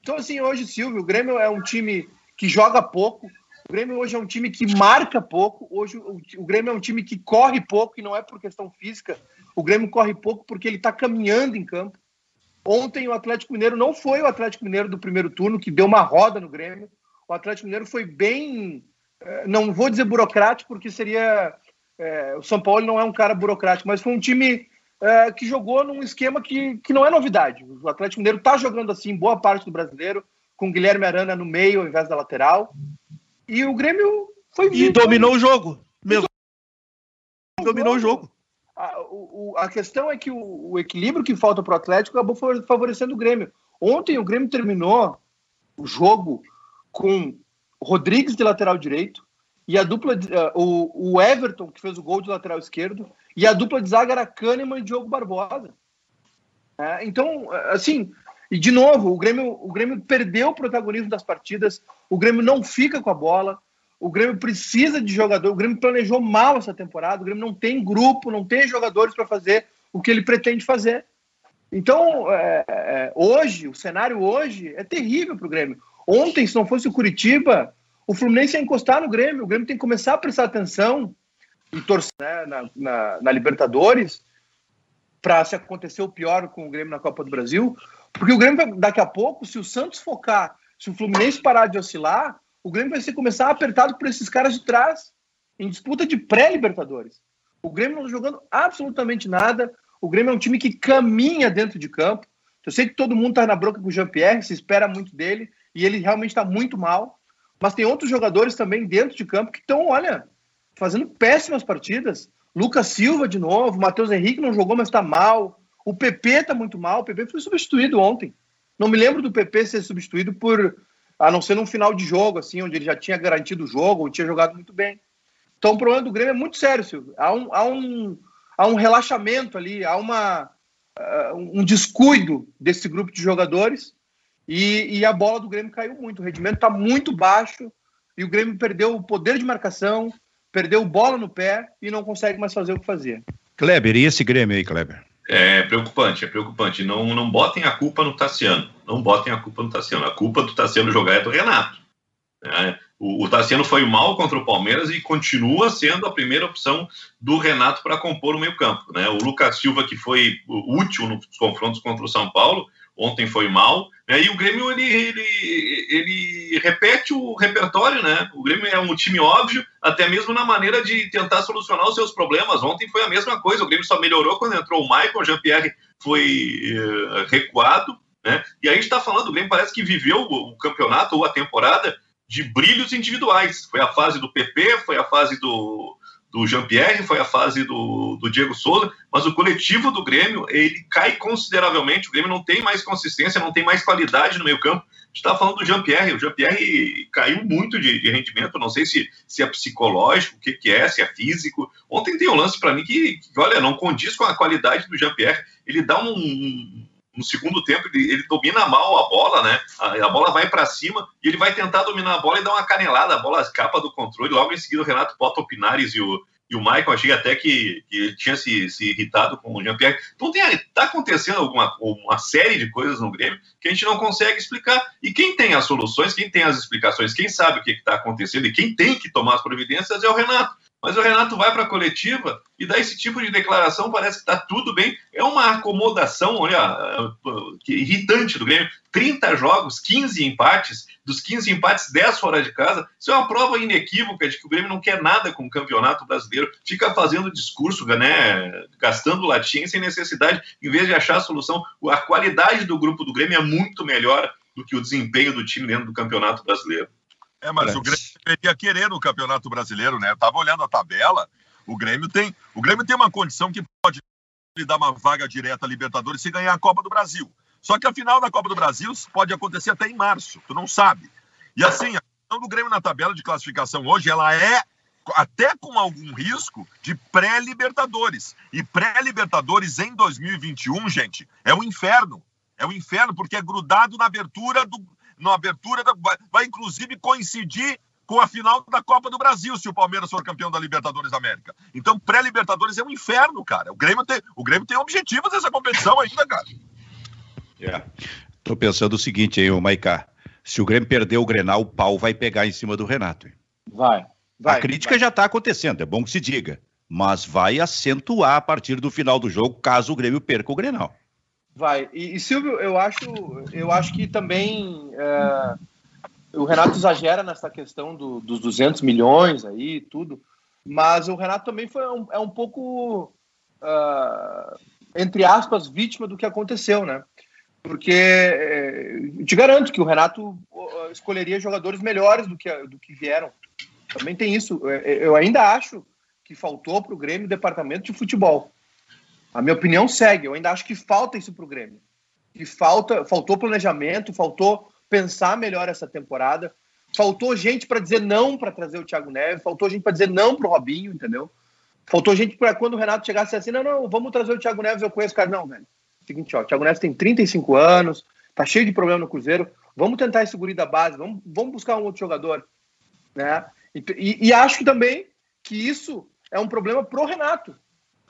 Então, assim, hoje, Silvio, o Grêmio é um time que joga pouco, o Grêmio hoje é um time que marca pouco, hoje o Grêmio é um time que corre pouco, e não é por questão física, o Grêmio corre pouco porque ele está caminhando em campo. Ontem o Atlético Mineiro não foi o Atlético Mineiro do primeiro turno, que deu uma roda no Grêmio. O Atlético Mineiro foi bem, eh, não vou dizer burocrático, porque seria. É, o São Paulo não é um cara burocrático, mas foi um time é, que jogou num esquema que, que não é novidade. O Atlético Mineiro está jogando assim boa parte do brasileiro, com Guilherme Arana no meio ao invés da lateral. E o Grêmio foi E dominou o jogo. Mesmo. Dominou o jogo. A, o, a questão é que o, o equilíbrio que falta para o Atlético acabou favorecendo o Grêmio. Ontem o Grêmio terminou o jogo com Rodrigues de lateral direito e a dupla, uh, o, o Everton, que fez o gol de lateral esquerdo, e a dupla de zaga era Kahneman e Diogo Barbosa. É, então, assim, e de novo, o Grêmio, o Grêmio perdeu o protagonismo das partidas, o Grêmio não fica com a bola, o Grêmio precisa de jogador, o Grêmio planejou mal essa temporada, o Grêmio não tem grupo, não tem jogadores para fazer o que ele pretende fazer. Então, é, é, hoje, o cenário hoje é terrível para o Grêmio. Ontem, se não fosse o Curitiba, o Fluminense ia encostar no Grêmio. O Grêmio tem que começar a prestar atenção e torcer né, na, na, na Libertadores para se acontecer o pior com o Grêmio na Copa do Brasil, porque o Grêmio daqui a pouco, se o Santos focar, se o Fluminense parar de oscilar, o Grêmio vai ser começar apertado por esses caras de trás, em disputa de pré-Libertadores. O Grêmio não está jogando absolutamente nada. O Grêmio é um time que caminha dentro de campo. Eu sei que todo mundo está na bronca com o Jean-Pierre, se espera muito dele, e ele realmente está muito mal. Mas tem outros jogadores também dentro de campo que estão, olha, fazendo péssimas partidas. Lucas Silva de novo, Matheus Henrique não jogou, mas está mal. O PP está muito mal. O PP foi substituído ontem. Não me lembro do PP ser substituído por, a não ser num final de jogo, assim, onde ele já tinha garantido o jogo, ou tinha jogado muito bem. Então o problema do Grêmio é muito sério, Silvio. Há um, há um, há um relaxamento ali, há uma, uh, um descuido desse grupo de jogadores e, e a bola do Grêmio caiu muito. O rendimento está muito baixo e o Grêmio perdeu o poder de marcação, perdeu bola no pé e não consegue mais fazer o que fazia. Kleber, e esse Grêmio aí, Kleber? É preocupante, é preocupante. Não, não botem a culpa no Tassiano. Não botem a culpa no Tassiano. A culpa do Tassiano jogar é do Renato. É, o, o Tassiano foi mal contra o Palmeiras e continua sendo a primeira opção do Renato para compor o meio-campo. Né? O Lucas Silva, que foi útil nos confrontos contra o São Paulo, ontem foi mal. E o Grêmio ele, ele, ele repete o repertório, né? O Grêmio é um time óbvio, até mesmo na maneira de tentar solucionar os seus problemas. Ontem foi a mesma coisa. O Grêmio só melhorou quando entrou o Michael, o Jean-Pierre foi uh, recuado. Né? E aí a gente está falando, o Grêmio parece que viveu o campeonato ou a temporada de brilhos individuais. Foi a fase do PP, foi a fase do, do Jean-Pierre, foi a fase do, do Diego Souza, mas o coletivo do Grêmio, ele cai consideravelmente, o Grêmio não tem mais consistência, não tem mais qualidade no meio campo. A gente estava falando do Jean-Pierre, o Jean-Pierre caiu muito de, de, rendimento, não sei se, se é psicológico, o que, que é, se é físico. Ontem tem um lance para mim que, que, olha, não condiz com a qualidade do Jean-Pierre. Ele dá um, no segundo tempo ele, ele, domina mal a bola, né? A, a bola vai para cima e ele vai tentar dominar a bola e dar uma canelada, a bola escapa do controle. Logo em seguida o Renato bota o Pinares e o, e o Michael, achei até que, que ele tinha se, se irritado com o Jean-Pierre. Então está acontecendo alguma uma série de coisas no Grêmio que a gente não consegue explicar. E quem tem as soluções, quem tem as explicações, quem sabe o que está acontecendo e quem tem que tomar as providências é o Renato. Mas o Renato vai para a coletiva e dá esse tipo de declaração, parece que está tudo bem. É uma acomodação, olha, irritante do Grêmio. 30 jogos, 15 empates, dos 15 empates, 10 fora de casa. Isso é uma prova inequívoca de que o Grêmio não quer nada com o campeonato brasileiro. Fica fazendo discurso, né, gastando latim sem necessidade, em vez de achar a solução. A qualidade do grupo do Grêmio é muito melhor do que o desempenho do time dentro do campeonato brasileiro. É, mas o Grêmio deveria querer no Campeonato Brasileiro, né? Eu tava olhando a tabela, o Grêmio tem, o Grêmio tem uma condição que pode lhe dar uma vaga direta à Libertadores se ganhar a Copa do Brasil. Só que a final da Copa do Brasil pode acontecer até em março, tu não sabe. E assim, a questão do Grêmio na tabela de classificação hoje, ela é até com algum risco de pré-Libertadores. E pré-Libertadores em 2021, gente, é um inferno. É um inferno porque é grudado na abertura do, na abertura, da, vai, vai inclusive coincidir com a final da Copa do Brasil, se o Palmeiras for campeão da Libertadores da América. Então, pré-Libertadores é um inferno, cara. O Grêmio tem, o Grêmio tem objetivos nessa competição ainda, cara. Yeah. Tô pensando o seguinte, hein, o Maicá. Se o Grêmio perder o Grenal, o pau vai pegar em cima do Renato. Hein? Vai, vai. A crítica vai. já está acontecendo, é bom que se diga. Mas vai acentuar a partir do final do jogo, caso o Grêmio perca o Grenal. Vai. E, e Silvio, eu acho, eu acho que também é, o Renato exagera nessa questão do, dos 200 milhões aí, tudo. Mas o Renato também foi um, é um pouco, uh, entre aspas, vítima do que aconteceu, né? Porque é, te garanto que o Renato escolheria jogadores melhores do que, do que vieram. Também tem isso. Eu ainda acho que faltou para o Grêmio departamento de futebol. A minha opinião segue. Eu ainda acho que falta isso para o Grêmio. Que falta, faltou planejamento, faltou pensar melhor essa temporada. Faltou gente para dizer não para trazer o Thiago Neves, faltou gente para dizer não para o Robinho, entendeu? Faltou gente para quando o Renato chegasse assim: não, não, vamos trazer o Thiago Neves, eu conheço o cara. Não, velho. Seguinte, ó, o Thiago Neves tem 35 anos, tá cheio de problema no Cruzeiro. Vamos tentar esse guri da base, vamos, vamos buscar um outro jogador. Né? E, e, e acho também que isso é um problema pro Renato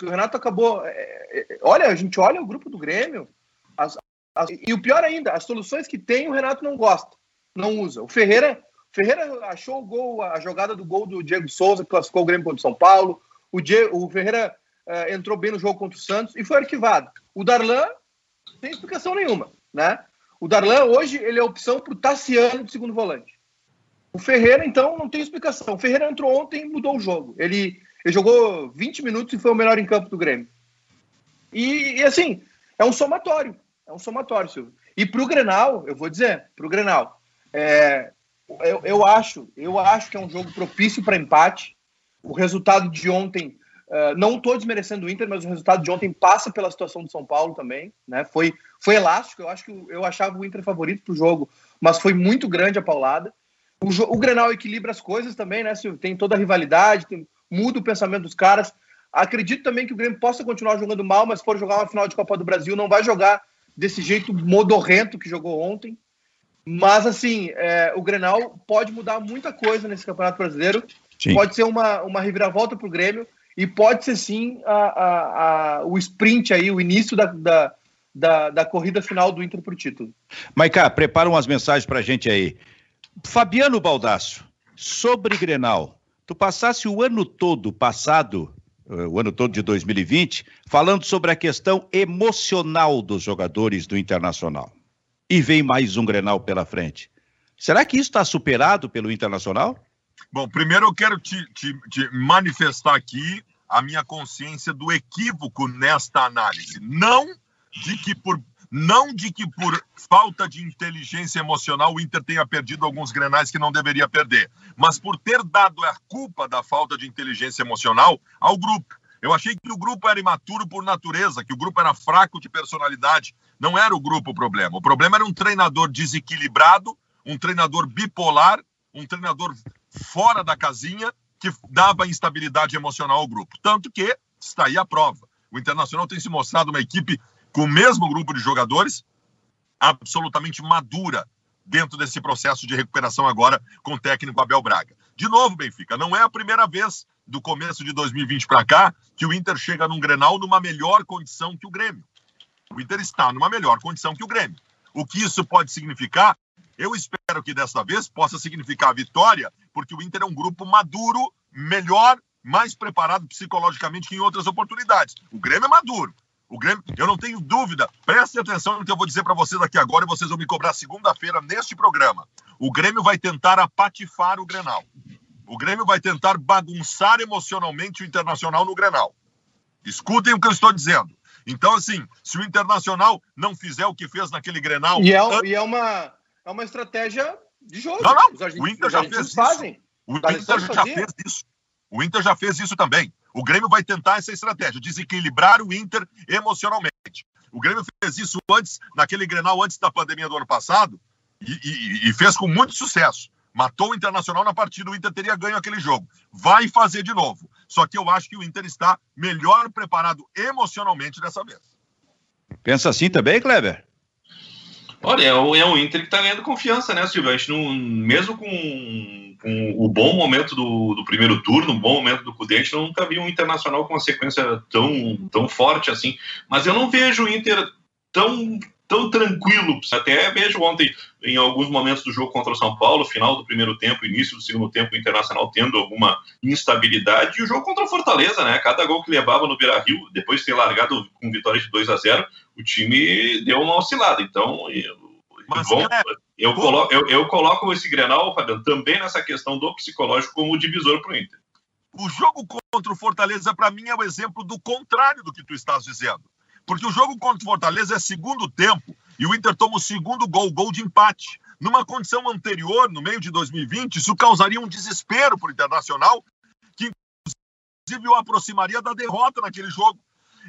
o Renato acabou. É, é, olha, a gente olha o grupo do Grêmio, as, as, e o pior ainda, as soluções que tem, o Renato não gosta, não usa. O Ferreira, Ferreira achou o gol, a jogada do gol do Diego Souza, que classificou o Grêmio contra o São Paulo. O, Diego, o Ferreira uh, entrou bem no jogo contra o Santos e foi arquivado. O Darlan sem explicação nenhuma, né? O Darlan hoje ele é opção para o Tassiano de segundo volante. O Ferreira, então, não tem explicação. O Ferreira entrou ontem e mudou o jogo. Ele ele jogou 20 minutos e foi o melhor em campo do Grêmio. E, e assim, é um somatório. É um somatório, Silvio. E para o Grenal, eu vou dizer, para o Grenal, é, eu, eu, acho, eu acho que é um jogo propício para empate. O resultado de ontem, uh, não estou desmerecendo o Inter, mas o resultado de ontem passa pela situação do São Paulo também, né? Foi, foi elástico. Eu acho que eu achava o Inter favorito para o jogo, mas foi muito grande a paulada. O, o Grenal equilibra as coisas também, né, Silvio? Tem toda a rivalidade, tem, muda o pensamento dos caras. Acredito também que o Grêmio possa continuar jogando mal, mas se for jogar uma final de Copa do Brasil, não vai jogar desse jeito modorrento que jogou ontem. Mas, assim, é, o Grenal pode mudar muita coisa nesse Campeonato Brasileiro. Sim. Pode ser uma, uma reviravolta para o Grêmio e pode ser, sim, a, a, a, o sprint aí, o início da, da, da, da corrida final do Inter para o título. Maiká, prepara umas mensagens para a gente aí. Fabiano Baldasso, sobre Grenal, tu passasse o ano todo passado, eh, o ano todo de 2020, falando sobre a questão emocional dos jogadores do Internacional. E vem mais um Grenal pela frente. Será que isso está superado pelo Internacional? Bom, primeiro eu quero te, te, te manifestar aqui a minha consciência do equívoco nesta análise. Não de que por não de que por falta de inteligência emocional o Inter tenha perdido alguns grenais que não deveria perder, mas por ter dado a culpa da falta de inteligência emocional ao grupo. Eu achei que o grupo era imaturo por natureza, que o grupo era fraco de personalidade. Não era o grupo o problema. O problema era um treinador desequilibrado, um treinador bipolar, um treinador fora da casinha que dava instabilidade emocional ao grupo. Tanto que está aí a prova. O Internacional tem se mostrado uma equipe com o mesmo grupo de jogadores, absolutamente madura dentro desse processo de recuperação agora com o técnico Abel Braga. De novo, Benfica, não é a primeira vez do começo de 2020 para cá que o Inter chega num Grenal numa melhor condição que o Grêmio. O Inter está numa melhor condição que o Grêmio. O que isso pode significar? Eu espero que dessa vez possa significar vitória, porque o Inter é um grupo maduro, melhor mais preparado psicologicamente que em outras oportunidades. O Grêmio é maduro. O Grêmio, eu não tenho dúvida. Prestem atenção no que eu vou dizer para vocês aqui agora e vocês vão me cobrar segunda-feira neste programa. O Grêmio vai tentar apatifar o Grenal. O Grêmio vai tentar bagunçar emocionalmente o Internacional no Grenal. Escutem o que eu estou dizendo. Então, assim, se o Internacional não fizer o que fez naquele Grenal. E é, e é uma, é uma estratégia de jogo. Não, não. o Inter já fez fazem. isso. O Inter já fez isso. O Inter já fez isso também. O Grêmio vai tentar essa estratégia, desequilibrar o Inter emocionalmente. O Grêmio fez isso antes, naquele Grenal antes da pandemia do ano passado, e, e, e fez com muito sucesso. Matou o Internacional na partida, o Inter teria ganho aquele jogo. Vai fazer de novo. Só que eu acho que o Inter está melhor preparado emocionalmente dessa vez. Pensa assim também, Kleber? Olha, é o, é o Inter que está ganhando confiança, né, Silvio? A gente não, mesmo com com o bom momento do, do primeiro turno, o bom momento do Cudê, a gente nunca viu um Internacional com uma sequência tão, tão forte assim. Mas eu não vejo o Inter tão, tão tranquilo. Até vejo ontem, em alguns momentos do jogo contra o São Paulo, final do primeiro tempo, início do segundo tempo, o Internacional tendo alguma instabilidade. E o jogo contra o Fortaleza, né? Cada gol que levava no Beira Rio, depois de ter largado com vitória de 2 a 0 o time deu uma oscilada. Então, mas, bom, é, eu, coloco, eu, eu, coloco esse Grenal, Fabiano, também nessa questão do psicológico como divisor para o Inter. O jogo contra o Fortaleza, para mim, é o exemplo do contrário do que tu estás dizendo. Porque o jogo contra o Fortaleza é segundo tempo e o Inter toma o segundo gol, gol de empate. Numa condição anterior, no meio de 2020, isso causaria um desespero para o Internacional, que inclusive o aproximaria da derrota naquele jogo.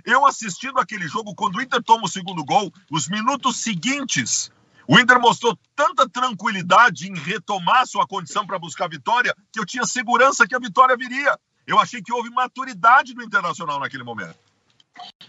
Eu assistindo aquele jogo, quando o Inter toma o segundo gol, os minutos seguintes o Inter mostrou tanta tranquilidade em retomar sua condição para buscar a vitória que eu tinha segurança que a vitória viria. Eu achei que houve maturidade do Internacional naquele momento.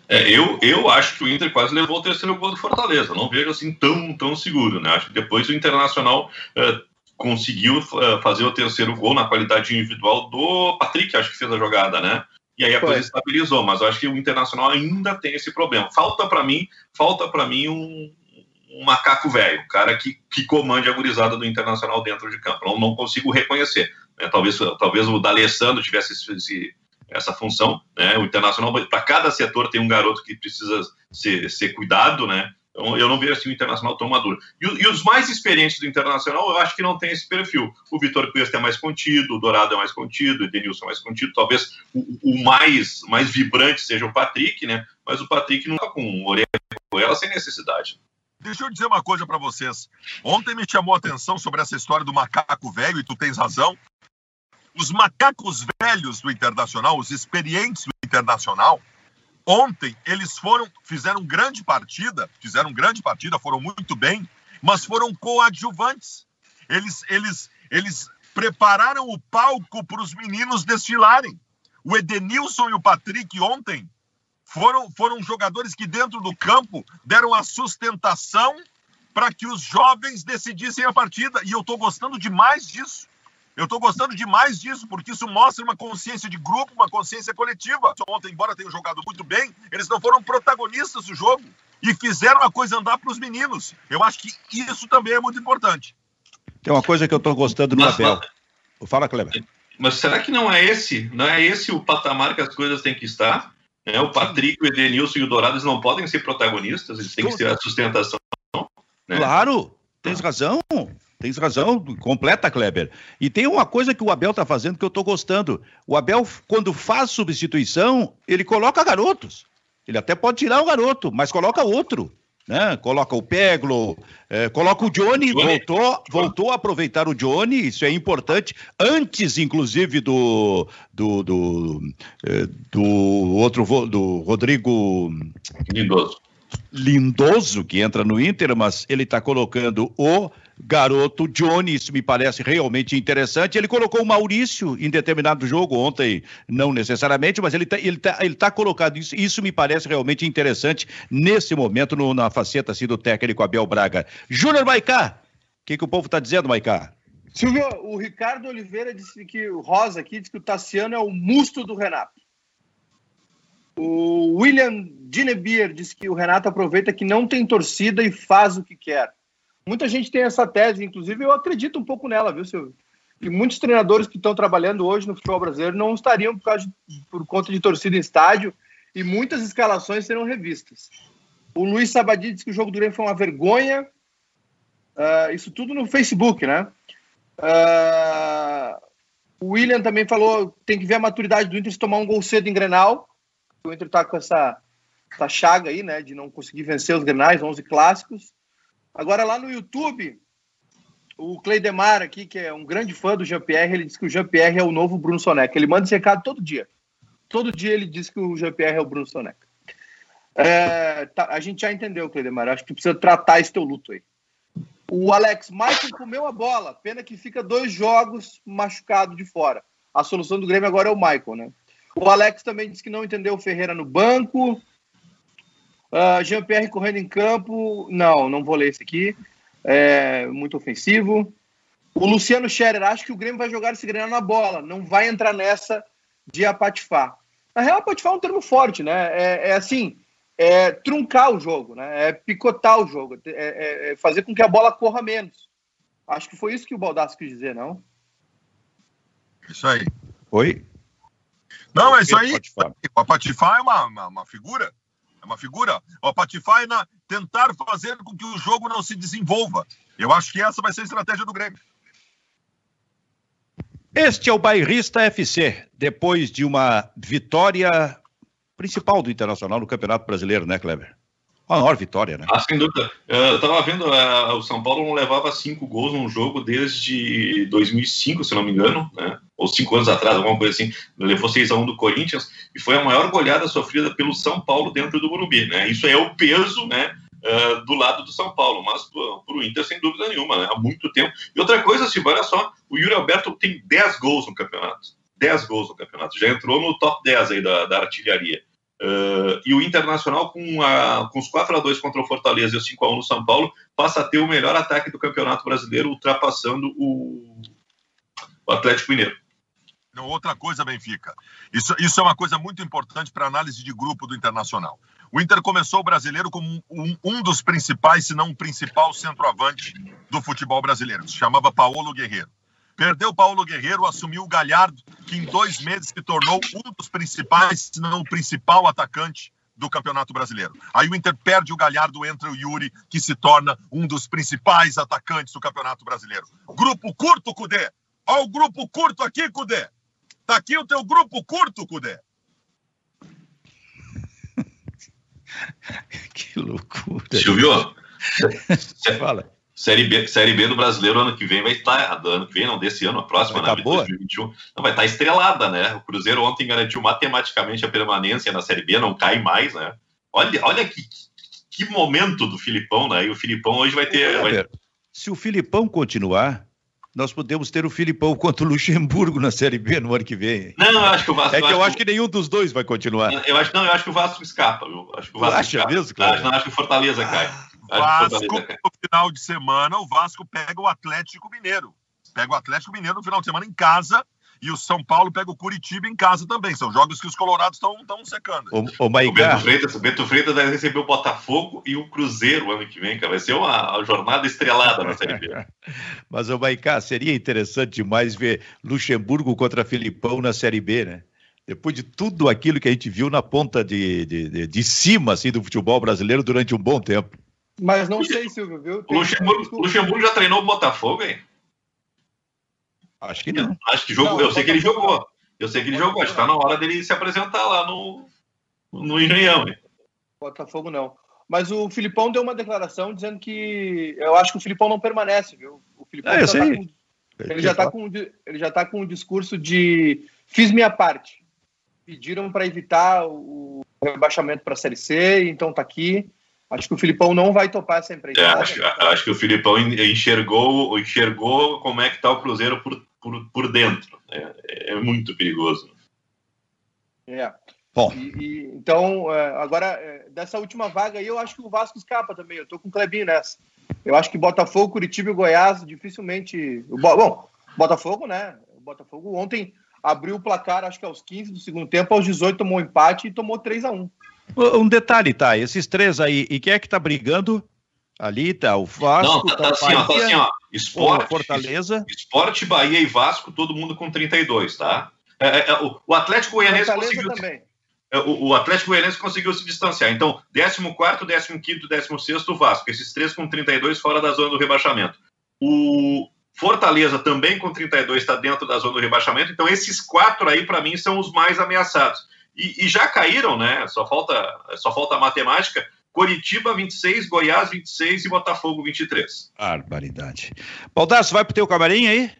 É, eu, eu acho que o Inter quase levou o terceiro gol do Fortaleza. Não vejo assim tão, tão seguro. Né? Acho que depois o Internacional é, conseguiu é, fazer o terceiro gol na qualidade individual do Patrick, acho que fez a jogada, né? E aí a coisa estabilizou, mas eu acho que o Internacional ainda tem esse problema. Falta para mim, falta para mim um, um macaco velho, um cara que, que comande a gurizada do Internacional dentro de campo. Não, não consigo reconhecer. Né? Talvez, talvez o D'Alessandro tivesse esse, esse, essa função. Né? O Internacional, para cada setor, tem um garoto que precisa ser, ser cuidado, né? Eu não vejo assim o Internacional tão maduro. E, e, os mais experientes do Internacional, eu acho que não tem esse perfil. O Vitor Cuesta é mais contido, o Dourado é mais contido, o Edenilson é mais contido. Talvez o, o, mais, mais vibrante seja o Patrick, né? Mas o Patrick não está com orelha com ela sem necessidade. Deixa eu dizer uma coisa para vocês. Ontem me chamou a atenção sobre essa história do macaco velho, e tu tens razão. Os macacos velhos do Internacional, os experientes do Internacional, ontem eles foram, fizeram grande partida, fizeram grande partida, foram muito bem, mas foram coadjuvantes. Eles, eles, eles prepararam o palco para os meninos desfilarem. O Edenilson e o Patrick ontem foram, foram jogadores que dentro do campo deram a sustentação para que os jovens decidissem a partida. E eu estou gostando demais disso. Eu estou gostando demais disso, porque isso mostra uma consciência de grupo, uma consciência coletiva. Ontem, embora tenham jogado muito bem, eles não foram protagonistas do jogo e fizeram a coisa andar para os meninos. Eu acho que isso também é muito importante. Tem uma coisa que eu estou gostando no mas, Abel. Mas, Fala, Kleber. Mas será que não é esse? Não é esse o patamar que as coisas têm que estar? É, o Patrick, o Edenilson e o Dourado eles não podem ser protagonistas, eles têm que ser a sustentação. Né? Claro, tens razão. Tens razão, completa, Kleber. E tem uma coisa que o Abel está fazendo que eu estou gostando. O Abel, quando faz substituição, ele coloca garotos. Ele até pode tirar o garoto, mas coloca outro né? Coloca o Peglo, é, coloca o Johnny, Johnny, voltou, voltou a aproveitar o Johnny, isso é importante, antes, inclusive, do do, do, é, do outro do Rodrigo Lindoso. Lindoso, que entra no Inter, mas ele está colocando o garoto Johnny, isso me parece realmente interessante. Ele colocou o Maurício em determinado jogo, ontem não necessariamente, mas ele está ele tá, ele tá colocado isso, isso me parece realmente interessante nesse momento no, na faceta assim, do técnico Abel Braga. Júnior Maicá, o que, que o povo está dizendo, Maicá? Silvio, o Ricardo Oliveira disse que o Rosa aqui disse que o Tassiano é o musto do Renato. O William Dinebier disse que o Renato aproveita que não tem torcida e faz o que quer. Muita gente tem essa tese, inclusive eu acredito um pouco nela, viu, Silvio? que muitos treinadores que estão trabalhando hoje no futebol brasileiro não estariam por, de, por conta de torcida em estádio e muitas escalações serão revistas. O Luiz Sabadi disse que o jogo do Grêmio foi uma vergonha. Uh, isso tudo no Facebook, né? Uh, o William também falou tem que ver a maturidade do Inter se tomar um gol cedo em Grenal. O Inter tá com essa, essa chaga aí, né? De não conseguir vencer os Grenais, 11 clássicos. Agora lá no YouTube, o Cleidemar aqui, que é um grande fã do Jean-Pierre, ele diz que o Jean-Pierre é o novo Bruno Soneca. Ele manda esse recado todo dia. Todo dia ele diz que o Jean-Pierre é o Bruno Soneca. É, tá, a gente já entendeu, Cleidemar. Acho que precisa tratar esse teu luto aí. O Alex Michael comeu a bola. Pena que fica dois jogos machucado de fora. A solução do Grêmio agora é o Michael, né? O Alex também disse que não entendeu o Ferreira no banco. Uh, Jean-Pierre correndo em campo. Não, não vou ler esse aqui. É muito ofensivo. O Luciano Scherer acha que o Grêmio vai jogar esse Grêmio na bola. Não vai entrar nessa de apatifar. Na real, apatifar é um termo forte, né? É, é assim, é truncar o jogo, né? É picotar o jogo, é, é, é, fazer com que a bola corra menos. Acho que foi isso que o Baldassi quis dizer, não? Isso aí. Oi? Não, é isso aí. O Apatifar é uma, uma, uma, figura. É uma figura. O Apatifar é na, tentar fazer com que o jogo não se desenvolva. Eu acho que essa vai ser a estratégia do Grêmio. Este é o Bairrista FC. Depois de uma vitória principal do Internacional no Campeonato Brasileiro, né, Kleber? A maior vitória, né? Ah, sem dúvida. Eu tava vendo, uh, o São Paulo não levava cinco gols num jogo desde 2005, se não me engano, né? Ou cinco anos atrás, alguma coisa assim. Levou 6 a 1 do Corinthians e foi a maior goleada sofrida pelo São Paulo dentro do Morumbi, né? Isso é o peso, né? Uh, do lado do São Paulo, mas para o Inter, sem dúvida nenhuma, né? há muito tempo. E outra coisa, Silvio, olha só, o Yuri Alberto tem 10 gols no campeonato. 10 gols no campeonato. Já entrou no top 10 aí da, da artilharia. Uh, e o Internacional, com, a, com os 4 a 2 contra o Fortaleza e o 5 a 1 no São Paulo, passa a ter o melhor ataque do Campeonato Brasileiro, ultrapassando o, o Atlético Mineiro. Outra coisa, Benfica. Isso, isso é uma coisa muito importante para análise de grupo do Internacional. O Inter começou o brasileiro como um, um dos principais, se não o principal centroavante do futebol brasileiro. Se chamava Paulo Guerreiro. Perdeu Paulo Guerreiro, assumiu o Galhardo, que em dois meses se tornou um dos principais, se não o principal atacante do Campeonato Brasileiro. Aí o Inter perde o Galhardo, entra o Yuri, que se torna um dos principais atacantes do Campeonato Brasileiro. Grupo curto, Cudê. Olha o grupo curto aqui, Cudê. Tá aqui o teu grupo curto, Cudê. *laughs* que loucura. Silvio, *laughs* você fala. Série B, Série B do brasileiro ano que vem vai estar, ano que vem, não, desse ano, a próxima, vai né? Tá boa. 2021. Não, vai estar estrelada, né? O Cruzeiro ontem garantiu matematicamente a permanência na Série B, não cai mais, né? Olha, olha que, que momento do Filipão, né? E o Filipão hoje vai ter. Vai... Se o Filipão continuar, nós podemos ter o Filipão contra o Luxemburgo na Série B no ano que vem. Não, eu acho que o Vasco. É que eu acho que... que nenhum dos dois vai continuar. Eu acho, não, eu acho que o Vasco escapa. Eu acho que o Vasco acha escapa. mesmo, claro? Não, acho que o Fortaleza cai. Vasco, no final de semana, o Vasco pega o Atlético Mineiro. Pega o Atlético Mineiro no final de semana em casa e o São Paulo pega o Curitiba em casa também. São jogos que os colorados estão secando. O, o, o, Beto Freitas, o Beto Freitas vai receber o Botafogo e o Cruzeiro ano que vem, cara. Vai ser uma, uma jornada estrelada na Série B. *laughs* Mas, o Maicá, seria interessante demais ver Luxemburgo contra Filipão na Série B, né? Depois de tudo aquilo que a gente viu na ponta de, de, de, de cima assim, do futebol brasileiro durante um bom tempo. Mas não sei, Silvio, viu? O Luxemburgo, Luxemburgo já treinou o Botafogo, hein? Acho que não. Acho que jogou. Não, eu sei que ele jogou. Eu sei que ele jogou. Acho que tá na hora dele se apresentar lá no, no Engenhão. Hein? Botafogo não. Mas o Filipão deu uma declaração dizendo que eu acho que o Filipão não permanece, viu? O Filipão ah, já tá com, ele, já tá com, ele já tá com um discurso de fiz minha parte. Pediram para evitar o rebaixamento para a Série C, então tá aqui. Acho que o Filipão não vai topar essa empreitada. É, acho, acho, que o Filipão enxergou, enxergou como é que está o Cruzeiro por, por, por dentro. É, é muito perigoso. É. Bom. E, e, então, é, agora, é, dessa última vaga aí, eu acho que o Vasco escapa também. Eu tô com o Clebinho nessa. Eu acho que Botafogo, Curitiba e Goiás dificilmente. Bom, Botafogo, né? O Botafogo ontem abriu o placar, acho que aos 15 do segundo tempo, aos 18 tomou empate e tomou 3 a 1 um detalhe, tá? Esses três aí, e quem é que tá brigando? Ali tá o Vasco. Não, tá, tá, tá assim, ó, tá assim, ó. Esporte, Fortaleza. Esporte, Bahia e Vasco, todo mundo com 32, tá? É, é, é o Atlético Goianense conseguiu. Também. É, o, o Atlético Goianense conseguiu se distanciar. Então, 14, 15, 16 Vasco. Esses três com 32 fora da zona do rebaixamento. O Fortaleza também com 32 está dentro da zona do rebaixamento. Então, esses quatro aí, para mim, são os mais ameaçados. E, e, já caíram, né? Só falta, só falta a matemática. Coritiba 26, Goiás 26 e Botafogo 23. Barbaridade. Baldasso, vai pro teu camarim aí?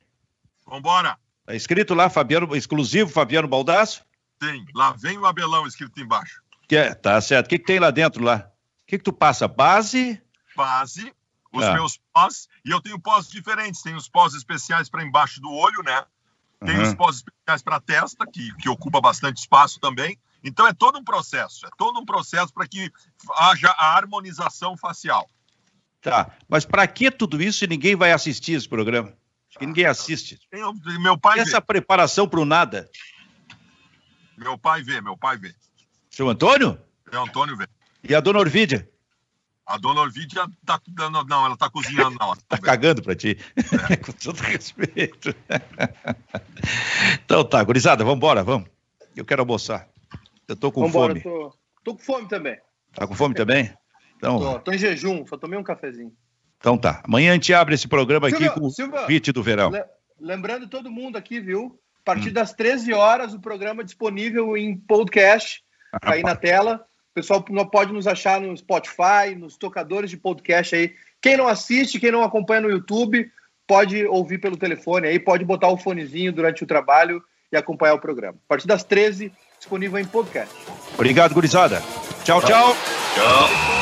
Vambora. Tá escrito lá, Fabiano, exclusivo Fabiano Baldasso? Tem. Lá vem o Abelão escrito embaixo. Que é, tá certo. O que, que tem lá dentro lá? O que, que tu passa? Base? Base, os ah. meus pós, e eu tenho pós diferentes. Tem os pós especiais para embaixo do olho, né? Tem uhum. os pós especiais para testa, que, que ocupa bastante espaço também. Então é todo um processo, é todo um processo para que haja a harmonização facial. Tá, mas para que tudo isso e ninguém vai assistir esse programa? Acho que ninguém assiste. Tem, meu pai Essa vê. preparação para o nada. Meu pai vê, meu pai vê. Seu Antônio? Seu Antônio vê. E a dona Orvídia? A dona Orvídia tá dando. Não, ela tá cozinhando, não. tá cagando para ti. É. *laughs* Com todo respeito. então tá, gurizada, vamos embora, vamos. Eu quero almoçar. Eu tô com Vambora, fome. Tô, tô, com fome também. Tá com fome também? Então... Tô, tô, em jejum, só tomei um cafezinho. Então tá. Amanhã a gente abre esse programa Silvia, aqui com Silvia, o VIT do verão. lembrando todo mundo aqui, viu? A partir hum. das 13 horas, o programa é disponível em podcast, ah, aí na tela. O pessoal pode nos achar no Spotify, nos tocadores de podcast aí. Quem não assiste, quem não acompanha no YouTube, pode ouvir pelo telefone aí, pode botar o fonezinho durante o trabalho e acompanhar o programa. A partir das 13 disponível em podcast. Obrigado, gurizada. Tchau, tchau. Tchau.